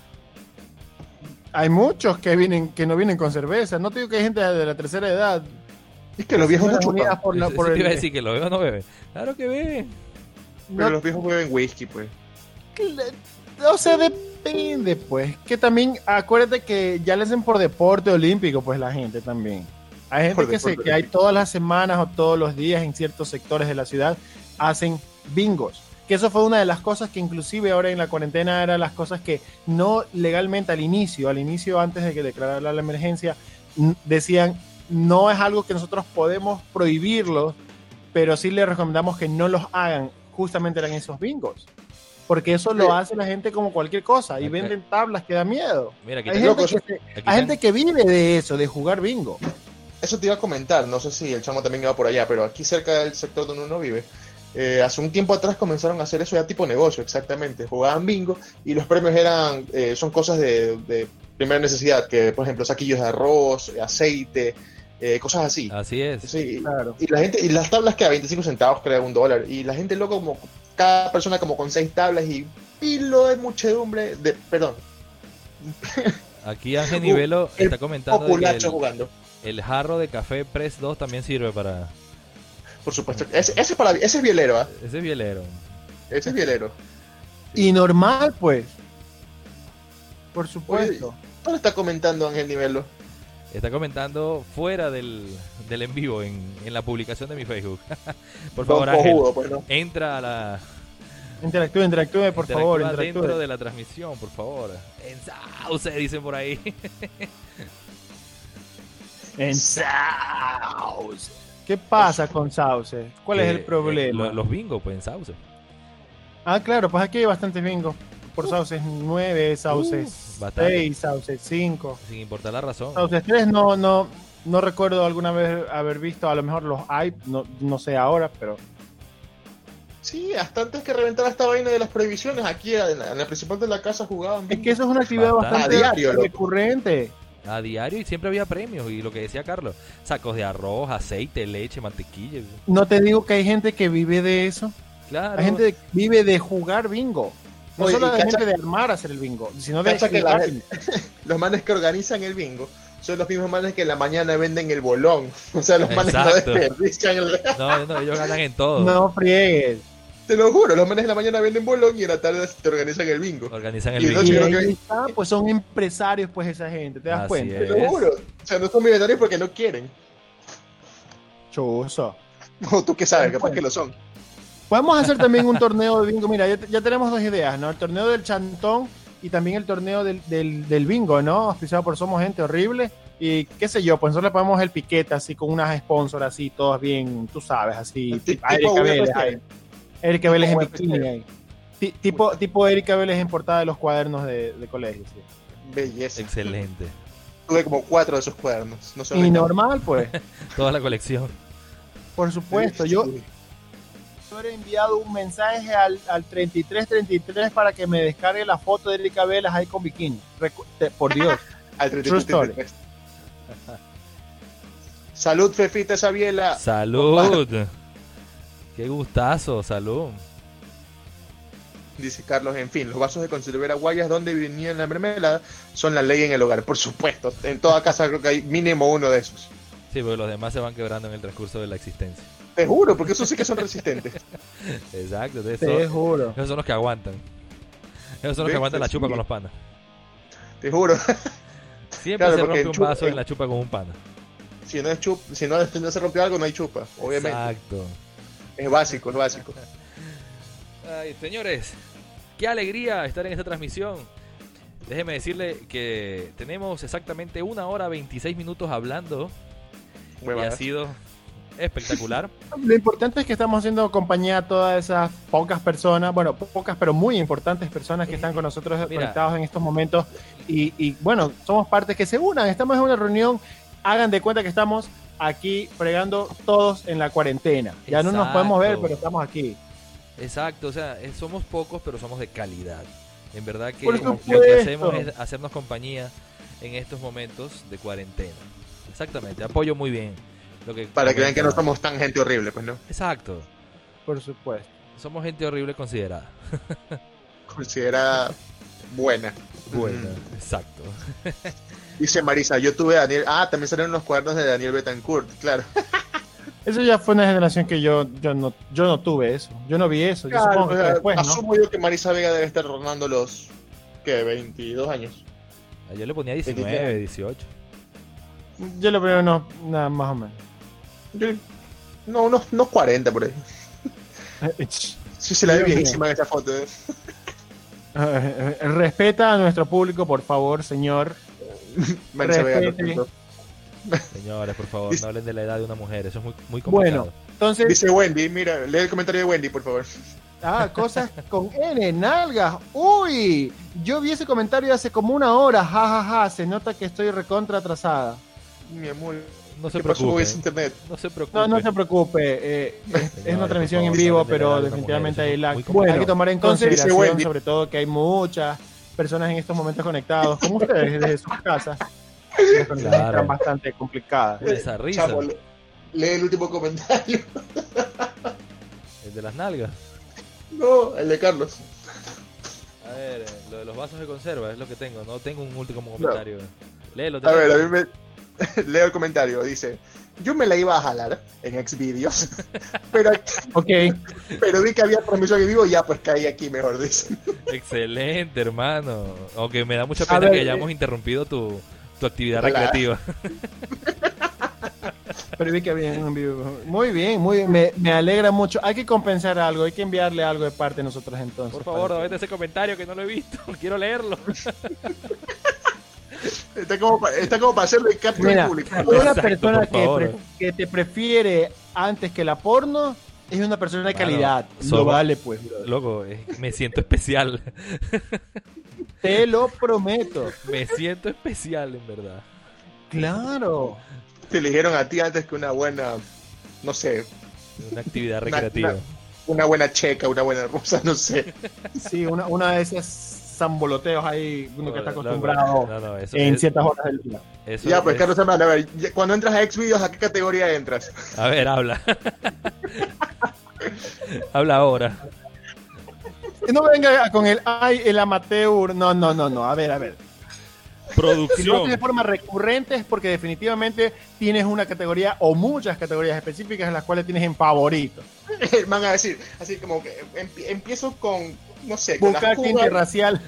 Hay muchos que vienen que no vienen con cerveza. No te digo que hay gente de la tercera edad. Es que los viejos no chupan, por la- por sí te el- iba a decir que lo bebe o no bebe. Claro que bebe. pero no- los viejos beben whisky, pues. o sea, depende, pues. Que también, acuérdate que ya le hacen por deporte olímpico, pues la gente también. Hay gente Por que, se, que hay todas las semanas o todos los días en ciertos sectores de la ciudad hacen bingos. Que eso fue una de las cosas que inclusive ahora en la cuarentena eran las cosas que no legalmente al inicio, al inicio antes de que declarara la emergencia, decían no es algo que nosotros podemos prohibirlo, pero sí les recomendamos que no los hagan. Justamente eran esos bingos. Porque eso lo hace la gente como cualquier cosa y venden tablas que da miedo. Mira, aquí Hay gente, loco, que, hay gente que vive de eso, de jugar bingo. Eso te iba a comentar, no sé si el chamo también iba por allá, pero aquí cerca del sector donde uno vive, eh, hace un tiempo atrás comenzaron a hacer eso ya tipo negocio, exactamente. Jugaban bingo y los premios eran, eh, son cosas de, de primera necesidad, que por ejemplo saquillos de arroz, aceite, eh, cosas así. Así es. Sí, Claro. y la gente, y las tablas que a 25 centavos, creo, un dólar, y la gente loco como cada persona como con seis tablas y pilo de muchedumbre, de, perdón, Aquí Ángel (laughs) Nivelo el está comentando de que el, jugando. El jarro de café Press 2 también sirve para. Por supuesto. Ese, ese es para, ese es bielero, ¿ah? Ese es bielero. Ese es bielero. Y normal, pues. Por supuesto. ¿Dónde está comentando Ángel Nivelo? Está comentando fuera del, del en vivo, en, en la publicación de mi Facebook. (laughs) por favor, Ángel, pues, ¿no? entra a la. Interactúe, interactúe, por interactúa favor, dentro interactúe. de la transmisión, por favor. En sauce, dicen por ahí. (laughs) En Sauce. ¿Qué pasa con Sauce? ¿Cuál es Eh, el eh, problema? lo- los bingos, pues en sauce. Ah, claro, pues aquí hay bastantes bingos. Por Sauces 9, Sauces Uh, bastante. 6, Sauces 5. Sin importar la razón. Sauces 3 no, no, no recuerdo alguna vez haber visto, a lo mejor los hay, no, no sé ahora, pero Sí, hasta antes que reventara esta vaina de las prohibiciones, aquí en la, en la principal de la casa jugaban. es que eso es una actividad Bastante. loco. A diario y siempre había premios. Y lo que decía Carlos: sacos de arroz, aceite, leche, mantequilla. No te digo que hay gente que vive de eso. Claro. Hay gente que vive de jugar bingo. No Oye, solo cacha- gente de armar a hacer el bingo, sino de que la (laughs) Los manes que organizan el bingo son los mismos manes que en la mañana venden el bolón. (laughs) O sea, los manes Exacto. no desperdician el... No, no, ellos ganan en todo. No friegues. Te lo juro, los manes en la mañana venden bolón y en la tarde te organizan el bingo. Organizan el Y bingo. Y ahí que- está, pues son empresarios, pues esa gente, ¿te das Así cuenta? Te lo juro. O sea, no son millonarios porque no quieren. Chuzo. O tú qué sabes, capaz que lo son. Podemos hacer también un (laughs) torneo de bingo. Mira, ya, ya tenemos dos ideas, ¿no? El torneo del chantón y también el torneo del, del, del bingo, ¿no? Auspiciado por Somos Gente Horrible. Y qué sé yo, pues nosotros le ponemos el piquete así con unas sponsors así, todos bien, tú sabes, así. Ti- a tipo Erika Vélez, ahí. Vélez en bikini ahí. Ti- Tipo, tipo Erika Vélez en portada de los cuadernos de, de colegio. sí. Belleza. Excelente. Tuve como cuatro de esos cuadernos. No Y normal, (laughs) pues, Toda la colección. por supuesto. Yo, haber enviado un mensaje al, al 3333 para que me descargue la foto de Erika Velas ahí con bikini. Recu- te- por (laughs) Dios. Al True 33, story. 33. Salud, Fefita Sabiela. Salud. Qué gustazo, salud. Dice Carlos, en fin, los vasos de conservera guayas donde venía la mermelada son la ley en el hogar, por supuesto. En toda casa creo que hay mínimo uno de esos. Sí, porque los demás se van quebrando en el transcurso de la existencia. Te juro, porque esos sí que son resistentes. (laughs) Exacto. Te juro. esos son los que aguantan. Esos son los que aguantan la Sí. chupa con los panas. Te juro. Siempre Claro, se rompe un chupa- vaso en la chupa con un pana. Si no es chup, si no, no se rompió algo, no hay chupa. Obviamente. Exacto. Es básico, es básico. (laughs) Ay, señores, qué alegría estar en esta transmisión. Déjeme decirle que tenemos exactamente una hora 26 minutos hablando y ha sido espectacular. (laughs) Lo importante es que estamos haciendo compañía a todas esas pocas personas, bueno, po- pocas pero muy importantes personas que están con nosotros Mira. conectados en estos momentos. Y, y, bueno, somos partes que se unan. Estamos en una reunión. Hagan de cuenta que estamos aquí fregando todos en la cuarentena. Ya no nos podemos ver, pero estamos aquí. Exacto, o sea, eh, somos pocos, pero somos de calidad. En verdad que lo que hacemos es hacernos compañía en estos momentos de cuarentena. Exactamente, apoyo muy bien lo que Para que vean que no somos tan gente horrible, pues no. Exacto, Por supuesto. somos gente horrible considerada. (laughs) Considera buena. Buena, Mm. exacto. (laughs) Dice Marisa, yo tuve a Daniel. Ah, también salieron los cuadernos de Daniel Betancourt, claro. (laughs) Eso ya fue una generación que yo, yo, no, yo no tuve eso. Yo no vi eso. Yo supongo que o fue sea, después, ¿no? Asumo yo que Marisa Vega debe estar rondando los. ¿Qué? 22 años. Ah, Yo le ponía 19, 18. Yo lo primero no, nada más o menos. Yo- no, unos, unos 40 por ahí. (laughs) Sí, se la ve viejísima en esa foto. (laughs) ¿eh? Eh, Respeta a nuestro público, por favor, señor. (laughs) Señores, por favor, Dice- no hablen de la edad de una mujer, eso es muy, muy complicado. Bueno, entonces, Dice Wendy, mira, lee el comentario de Wendy, por favor. ah, cosas con N, nalgas. Uy, yo vi ese comentario hace como una hora. Ja, ja, ja. Se nota que estoy recontra atrasada. Mi amor, no se ¿qué pasó con preocupe. internet? No se preocupe. No, no se preocupe. eh, es, una transmisión por en favor, vivo, pero definitivamente mujer, hay lag. Bueno, hay que tomar en consideración, sobre todo, que hay muchas personas en estos momentos conectados, como ustedes, desde sus casas. Las conexiones Claro. están bastante complicadas. Esa risa, Chamo, le- lee el último comentario. (laughs) el de las nalgas. No, el de Carlos. A ver, eh, lo de los vasos de conserva es lo que tengo. No tengo un último comentario. Léelo, A ver, a mí me, (laughs) leo el comentario, dice, yo me la iba a jalar en Xvideos, (laughs) pero, Ok. pero vi que había transmisión en vivo y ya pues caí aquí mejor, dice. Excelente, hermano. Aunque me da mucha pena ver, que eh. hayamos interrumpido tu, tu actividad Hola. recreativa. (laughs) Pero vi que había un vivo. Muy bien, muy bien. Me, me alegra mucho. Hay que compensar algo, hay que enviarle algo de parte de nosotros entonces. Por favor, dame ese comentario que no lo he visto. (laughs) Quiero leerlo. Está como, pa- está como para hacerlo en captura Mira, pública. Una Exacto, persona que, favor. pre- que te prefiere antes que la porno es una persona de Claro, calidad. Lo vale, pues. bro. Loco, eh, me siento especial. (laughs) Te lo prometo. Me siento especial, en verdad. Claro. Te eligieron a ti antes que una buena, no sé, Una actividad Una- recreativa. una- una buena checa, una buena rusa, no sé. Sí, una, una de esas zamboloteos ahí, uno que está acostumbrado No, no, eso, en es- ciertas horas del día. eso Ya, pues es- Carlos a ver, cuando entras a Xvideos, ¿a qué categoría entras? A ver, habla. (laughs) habla ahora. No venga con el ay, el amateur. No, no, no, no. A ver, a ver. Si lo haces de Producción. forma recurrente es porque definitivamente tienes una categoría o muchas categorías específicas en las cuales tienes en favorito. (laughs) Van a decir, así como que empie- empiezo con, no sé, con las cougars, interracial.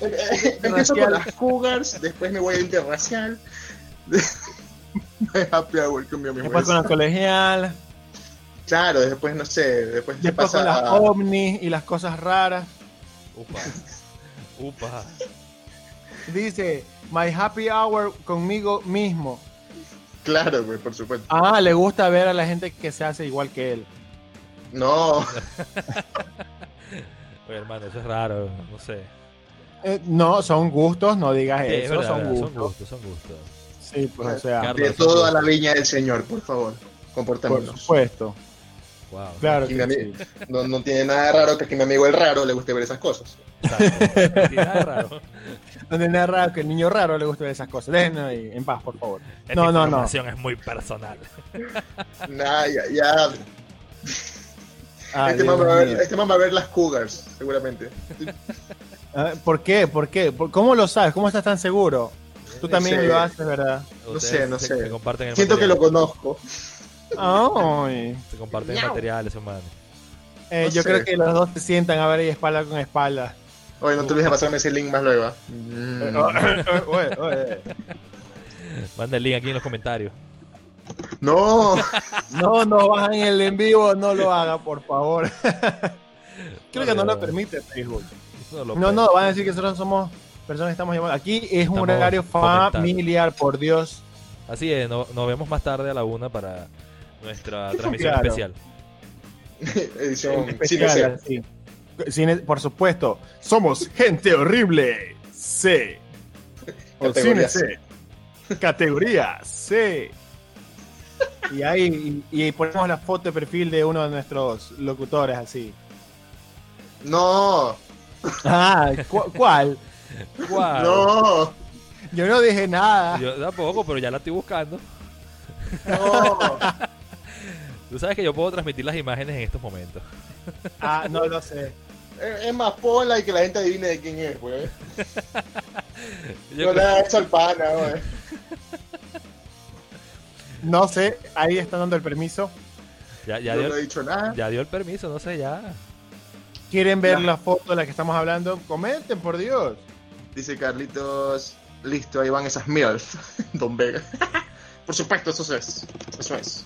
(laughs) empiezo con las cougars, después me voy a interracial. (laughs) Happy hour con mi amigo. Después con la colegial. Claro, después no sé, después Después pasa con las a- ovnis y las cosas raras. Upa. Upa. Dice, my happy hour conmigo mismo. Claro, güey, por supuesto. Ah, le gusta ver a la gente que se hace igual que él. No, (laughs) Oye, hermano, eso es raro. No sé. Eh, no, son gustos, no digas Sí, eso, verdad, son, verdad, gustos. son gustos, son gustos. Sí, pues o sea, Carlos, de todo a la viña del Señor, por favor. por Comportémonos. supuesto. Wow. Claro que sí. (laughs) No, no tiene nada de raro que a mi amigo el raro le guste ver esas cosas. Exacto. (laughs) No tiene nada raro. Nada raro que el niño raro le guste ver esas cosas. Déjenlo ahí, en paz, por favor. Esta No, no, no. información es muy personal. (laughs) Nah, ya, ya. Ay, este, Dios man va a ver, mío. este man va a ver las cougars, seguramente. (laughs) Ah, ¿Por qué? ¿Por qué? ¿Por- ¿Cómo lo sabes? ¿Cómo estás tan seguro? Tú también sé. lo haces, ¿verdad? No sé, no sé. Se comparten el Siento que lo conozco. Ay. Se comparten el Miau. material, eso, man. Eh, No yo sé. creo que los dos se sientan a ver ahí espalda con espalda. Oye, no te olvides de pasarme ese link más luego. oh, oye, oye. (laughs) Manda el link aquí en los comentarios. No, (laughs) No, no bajan el en vivo, no lo haga, por favor. (laughs) Creo que no lo permite Facebook. No, No, van a decir que nosotros somos personas que estamos llamando. Aquí es un horario familiar, por Dios. Así es, no- nos vemos más tarde a la una para nuestra transmisión Claro. especial. edición Especial, así. Cine- por supuesto, somos gente horrible. C. O Categoría cine C. Categoría C. Y ahí y, y ponemos la foto de perfil de uno de nuestros locutores así. No, Ah, ¿cu- ¿cuál? Guau. no, Yo no dije nada. Yo tampoco, pero ya la estoy buscando. no. Tú sabes que yo puedo transmitir las imágenes en estos momentos. Ah, no lo sé. Es más, ponla y que la gente adivine de quién es, güey. (laughs) Yo No le hagas eso al pana, güey. No sé, ahí están dando el permiso. ya, ya Yo dio, no he dicho nada. ya dio el permiso, no sé, ya. ¿Quieren ver Ya. la foto de la que estamos hablando? Comenten, por Dios. Dice Carlitos, listo, ahí van esas MILF, (laughs) Don Vega. (laughs) Por supuesto, eso es. Eso es.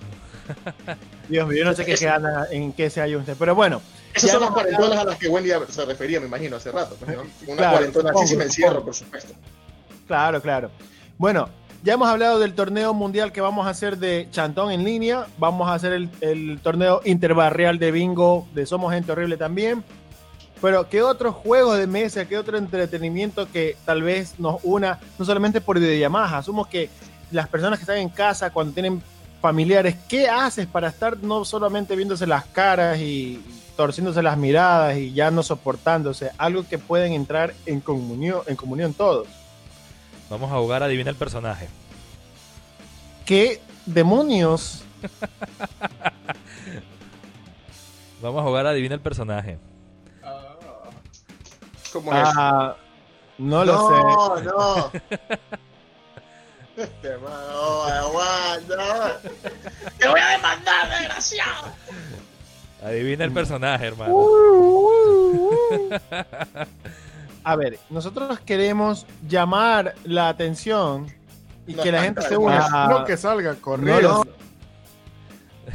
(laughs) Dios mío, yo no sé qué gana, en qué se usted. Pero bueno, Esas son las cuarentonas a las que Wendy se refería, me imagino, hace rato. pues, ¿no? Una Claro, cuarentona así sí supongo, me encierro, por supuesto. claro, claro. Bueno, ya hemos hablado del torneo mundial que vamos a hacer de Chantón en línea. Vamos a hacer el, el torneo interbarrial de bingo de Somos Gente Horrible también. Pero, ¿qué otros juegos de mesa, qué otro entretenimiento que tal vez nos una, no solamente por videollamadas? Asumo que las personas que están en casa, cuando tienen familiares, ¿qué haces para estar no solamente viéndose las caras y torciéndose las miradas y ya no soportándose? Algo que pueden entrar en comunión, en comunión todos. Vamos a jugar a Adivina el personaje. ¿Qué demonios? (laughs) Vamos a jugar a Adivina el personaje. ¿Cómo es? Ah, no lo sé. no, no. (laughs) Este mano, aguanta. Te voy a demandar, desgraciado. Adivina el personaje, hermano. (laughs) A ver, nosotros queremos llamar la atención y No, que la gente se no, una. No que salga corriendo. No, no.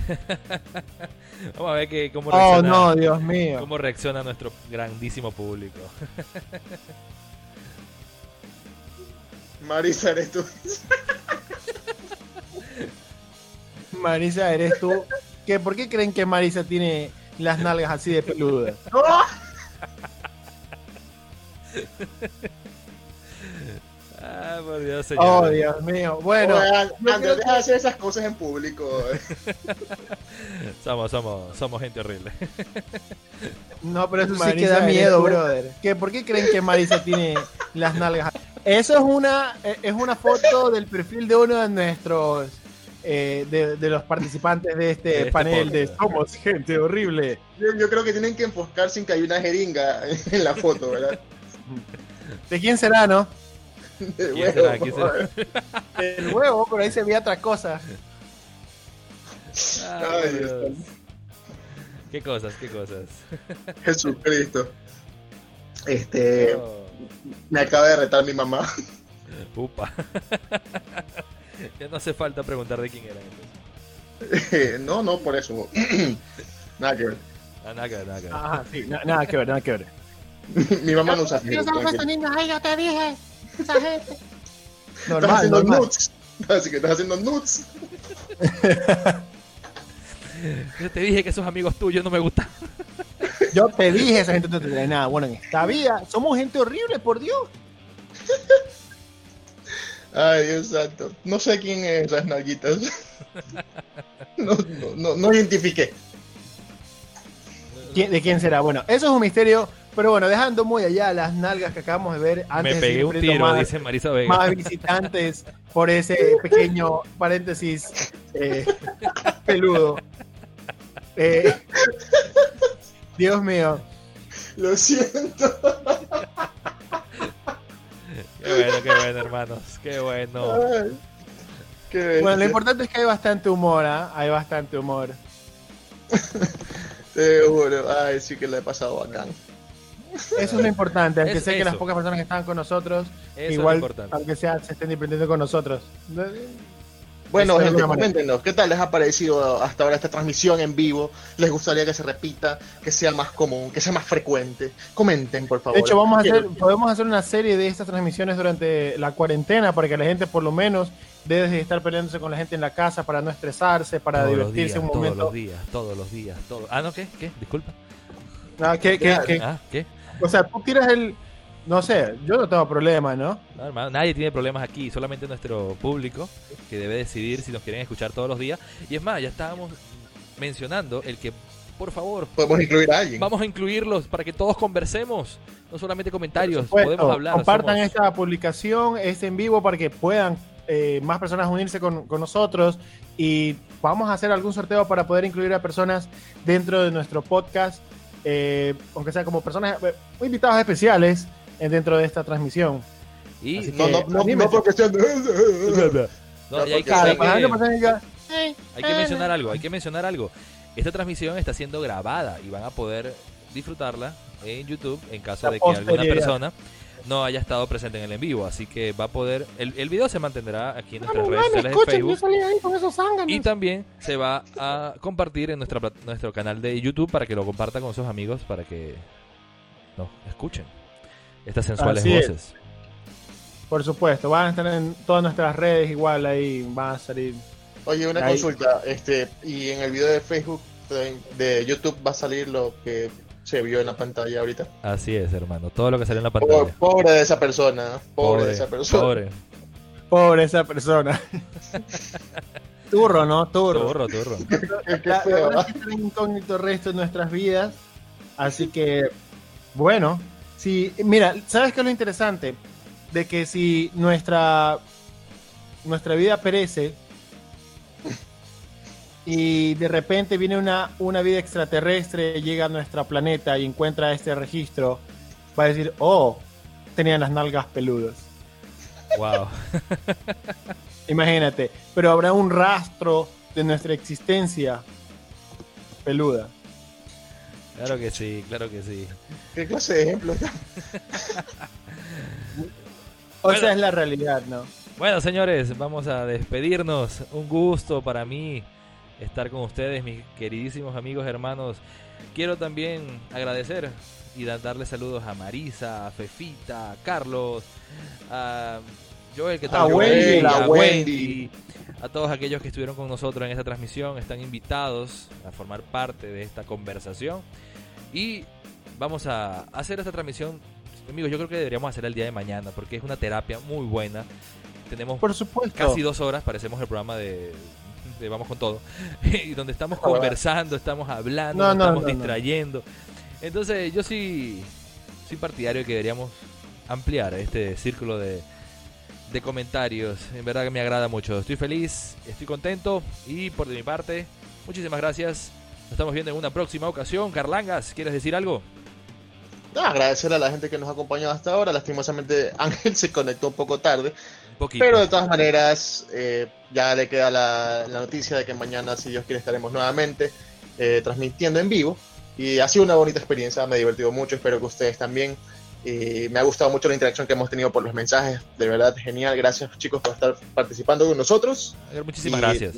(laughs) Vamos a ver que, cómo, Oh, reacciona, no, Dios mío. cómo reacciona nuestro grandísimo público. (laughs) Marisa, eres tú. Marisa, eres tú. ¿Qué, ¿Por qué creen que Marisa tiene las nalgas así de peludas? (laughs) Ah, por Dios, Oh, señor. Dios mío. Bueno, deja de hacer esas cosas en público. (laughs) Somos, somos, somos gente horrible. no, pero eso sí Marisa, que da miedo, brother. ¿Qué, ¿Por qué creen que Marisa tiene las nalgas? Eso es una, eh, es una foto del perfil de uno de nuestros, eh, de, de los participantes de este, De este panel de. Somos Gente Horrible. Yo, yo creo que tienen que enfocar sin que haya una jeringa en la foto, ¿verdad? ¿De quién será, no? De ¿Quién será? huevo. ¿Quién será? El huevo, pero ahí se veía otra cosa. Ay, Dios. Dios. ¿Qué cosas? ¿Qué cosas? Jesucristo. (laughs) Este, Oh, me acaba de retar mi mamá. upa. (laughs) ya no hace falta preguntar de quién era. entonces. (laughs) no, no, por eso. (coughs) Nada que ver. Ah, nada que ver, nada que ver. Ajá, sí, na- nada que ver, nada que ver. (laughs) Mi mamá no usa Facebook. ay, yo te dije, esa gente. Estás Normal, haciendo normal. nudes. Así que estás haciendo nudes. Yo te dije que esos amigos tuyos no me gustan. (laughs) Yo te dije, esa gente no te trae nada. Bueno, en esta vida somos gente horrible, por Dios. Ay, Dios santo. No sé quién es esas nalguitas. (laughs) No, no, no, no identifiqué. ¿Quién- ¿De quién será? Bueno, eso es un misterio, pero bueno, dejando muy allá las nalgas que acabamos de ver antes me de pegué seguir un tiro, más, dice Marisa Vega. más visitantes por ese pequeño paréntesis eh, peludo. Eh, Dios mío. Lo siento. Qué bueno, qué bueno, hermanos. Qué bueno. Ay, qué bestia. Bueno, lo importante es que hay bastante humor, ¿ah? Hay bastante humor. (laughs) Te juro. Ay, sí que le he pasado bacán. Eso es lo importante, aunque Es sé que las pocas personas que estaban con nosotros, Eso igual, aunque sea, se estén divirtiendo con nosotros. Bueno, de gente, coméntenos, ¿qué tal les ha parecido hasta ahora esta transmisión en vivo? ¿Les gustaría que se repita, que sea más común, que sea más frecuente? Comenten, por favor. De hecho, vamos a hacer, podemos hacer una serie de estas transmisiones durante la cuarentena para que la gente por lo menos deje de estar peleándose con la gente en la casa para no estresarse, para todos divertirse días, un todos momento. los días, todos los días, todos. Ah, no, ¿qué? ¿Qué? Disculpa. Ah, que- Ah, ¿qué? o sea, tú tiras el, no sé, yo no tengo problema, ¿no? No, hermano, nadie tiene problemas aquí, solamente nuestro público que debe decidir si nos quieren escuchar todos los días. Y es más, ya estábamos mencionando el que, por favor, Podemos incluir a alguien. vamos a incluirlos para que todos conversemos, no solamente comentarios, supuesto, podemos hablar. Compartan somos- esta publicación, este en vivo, para que puedan eh, más personas unirse con, con nosotros y vamos a hacer algún sorteo para poder incluir a personas dentro de nuestro podcast, eh, aunque sea como personas, eh, invitados especiales dentro de esta transmisión. Y Así No, no, no, no porque sean... (laughs) no, y hay, que, hay "Eh, hay que eh, mencionar algo, hay que mencionar algo. Esta transmisión está siendo grabada y van a poder disfrutarla en YouTube en caso La de que alguna persona no haya estado presente en el en vivo. Así que va a poder, el, el video se mantendrá aquí en nuestras "Vamos, redes sociales yo Facebook. salí ahí con esos zánganos". Y también se va a compartir en nuestra, nuestro canal de YouTube para que lo comparta con sus amigos para que no escuchen estas sensuales Así es. voces. Por supuesto, van a estar en todas nuestras redes igual, ahí van a salir. Oye, una Ahí. consulta. este Y en el video de Facebook, de, YouTube, va a salir lo que se vio en la pantalla ahorita. Así es, hermano. Todo lo que sale en la pantalla. pobre de esa persona. Pobre, de esa persona. pobre. Pobre esa persona. (laughs) Turro, ¿no? Turro. Turro, turro. Es que está en incógnito el resto de nuestras vidas. Así que, bueno, si, mira, ¿sabes qué es lo interesante? De que si nuestra, nuestra vida perece y de repente viene una, una vida extraterrestre, llega a nuestro planeta y encuentra este registro, va a decir, oh, tenían las nalgas peludas. Wow. (laughs) Imagínate, pero habrá un rastro de nuestra existencia peluda. Claro que sí, claro que sí. ¿Qué clase de ejemplo? (laughs) O Bueno. sea, es la realidad, ¿no? Bueno, señores, vamos a despedirnos. Un gusto para mí estar con ustedes, mis queridísimos amigos, hermanos. Quiero también agradecer y da- darle saludos a Marisa, a Fefita, a Carlos, a Joel, que A tal Wendy, a a Wendy, a todos aquellos que estuvieron con nosotros en esta transmisión. Están invitados a formar parte de esta conversación. Y vamos a hacer esta transmisión. Amigos, yo creo que deberíamos hacerla el día de mañana porque es una terapia muy buena. Tenemos Por supuesto. casi dos horas, parecemos el programa de, de Vamos con Todo, (laughs) y donde estamos conversando, estamos hablando, No, no, estamos distrayendo. Entonces yo sí soy partidario de que deberíamos ampliar este círculo de, de comentarios. En verdad que me agrada mucho. Estoy feliz, estoy contento y por de mi parte, muchísimas gracias. Nos estamos viendo en una próxima ocasión. Carlangas, ¿quieres decir algo? No, agradecerle a la gente que nos ha acompañado hasta ahora. Lastimosamente (laughs) Ángel se conectó un poco tarde, Un pero de todas maneras eh, ya le queda la, la noticia de que mañana, si Dios quiere, estaremos nuevamente eh, transmitiendo en vivo. Y ha sido una bonita experiencia, me he divertido mucho, espero que ustedes también. Y me ha gustado mucho la interacción que hemos tenido por los mensajes, de verdad genial. Gracias chicos por estar participando con nosotros. Muchísimas y- gracias.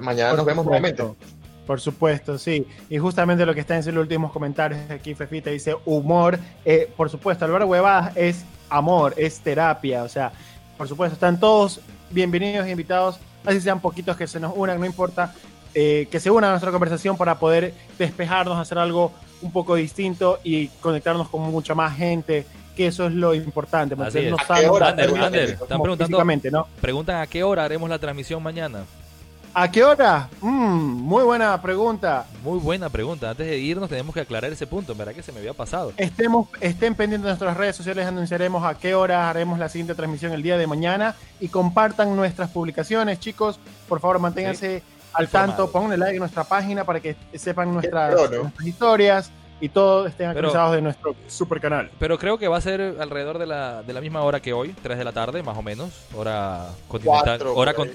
Mañana Por nos vemos supuesto. nuevamente. Por supuesto, sí. Y justamente lo que está en sus últimos comentarios aquí, Fefita dice humor. Eh, por supuesto, Álvaro Huevadas es amor, es terapia. O sea, por supuesto, están todos bienvenidos e invitados. Así sean poquitos que se nos unan, no importa. eh, que se unan a nuestra conversación para poder despejarnos, hacer algo un poco distinto y conectarnos con mucha más gente. Que eso es lo importante. Así mantenernos es. ¿A qué sanos, hora? Ander, tanto Ander, como están preguntando-. Preguntan a qué hora haremos la transmisión mañana. ¿A qué hora? Mm, muy buena pregunta. Muy buena pregunta. Antes de irnos tenemos que aclarar ese punto. En verdad que se me había pasado. Estemos, estén pendientes de nuestras redes sociales, anunciaremos a qué hora haremos la siguiente transmisión el día de mañana y compartan nuestras publicaciones, chicos. Por favor, manténganse al tanto, pónganle like a nuestra página para que sepan nuestras, pro, ¿no? nuestras historias y todo estén Pero- actualizados de nuestro super canal. Pero creo que va a ser alrededor de la, de la misma hora que hoy, 3 de la tarde, más o menos. Hora continental. Cuatro, hora con,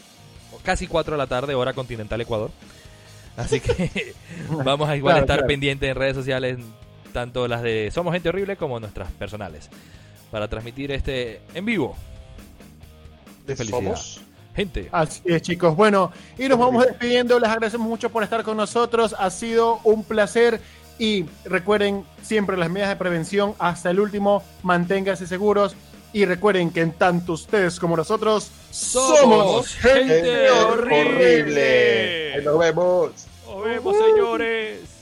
casi 4 de la tarde, hora continental Ecuador. Así que (laughs) vamos a igual Claro, estar claro. pendientes en redes sociales, tanto las de Somos Gente Horrible como nuestras personales, para transmitir este en vivo. De felicidad. Somos Gente, Así es, chicos. Bueno, y nos vamos despidiendo. Les agradecemos mucho por estar con nosotros. Ha sido un placer. Y recuerden siempre las medidas de prevención hasta el último. Manténganse seguros. Y recuerden que en tanto ustedes como nosotros somos gente gente horrible. nos vemos. Nos vemos, señores.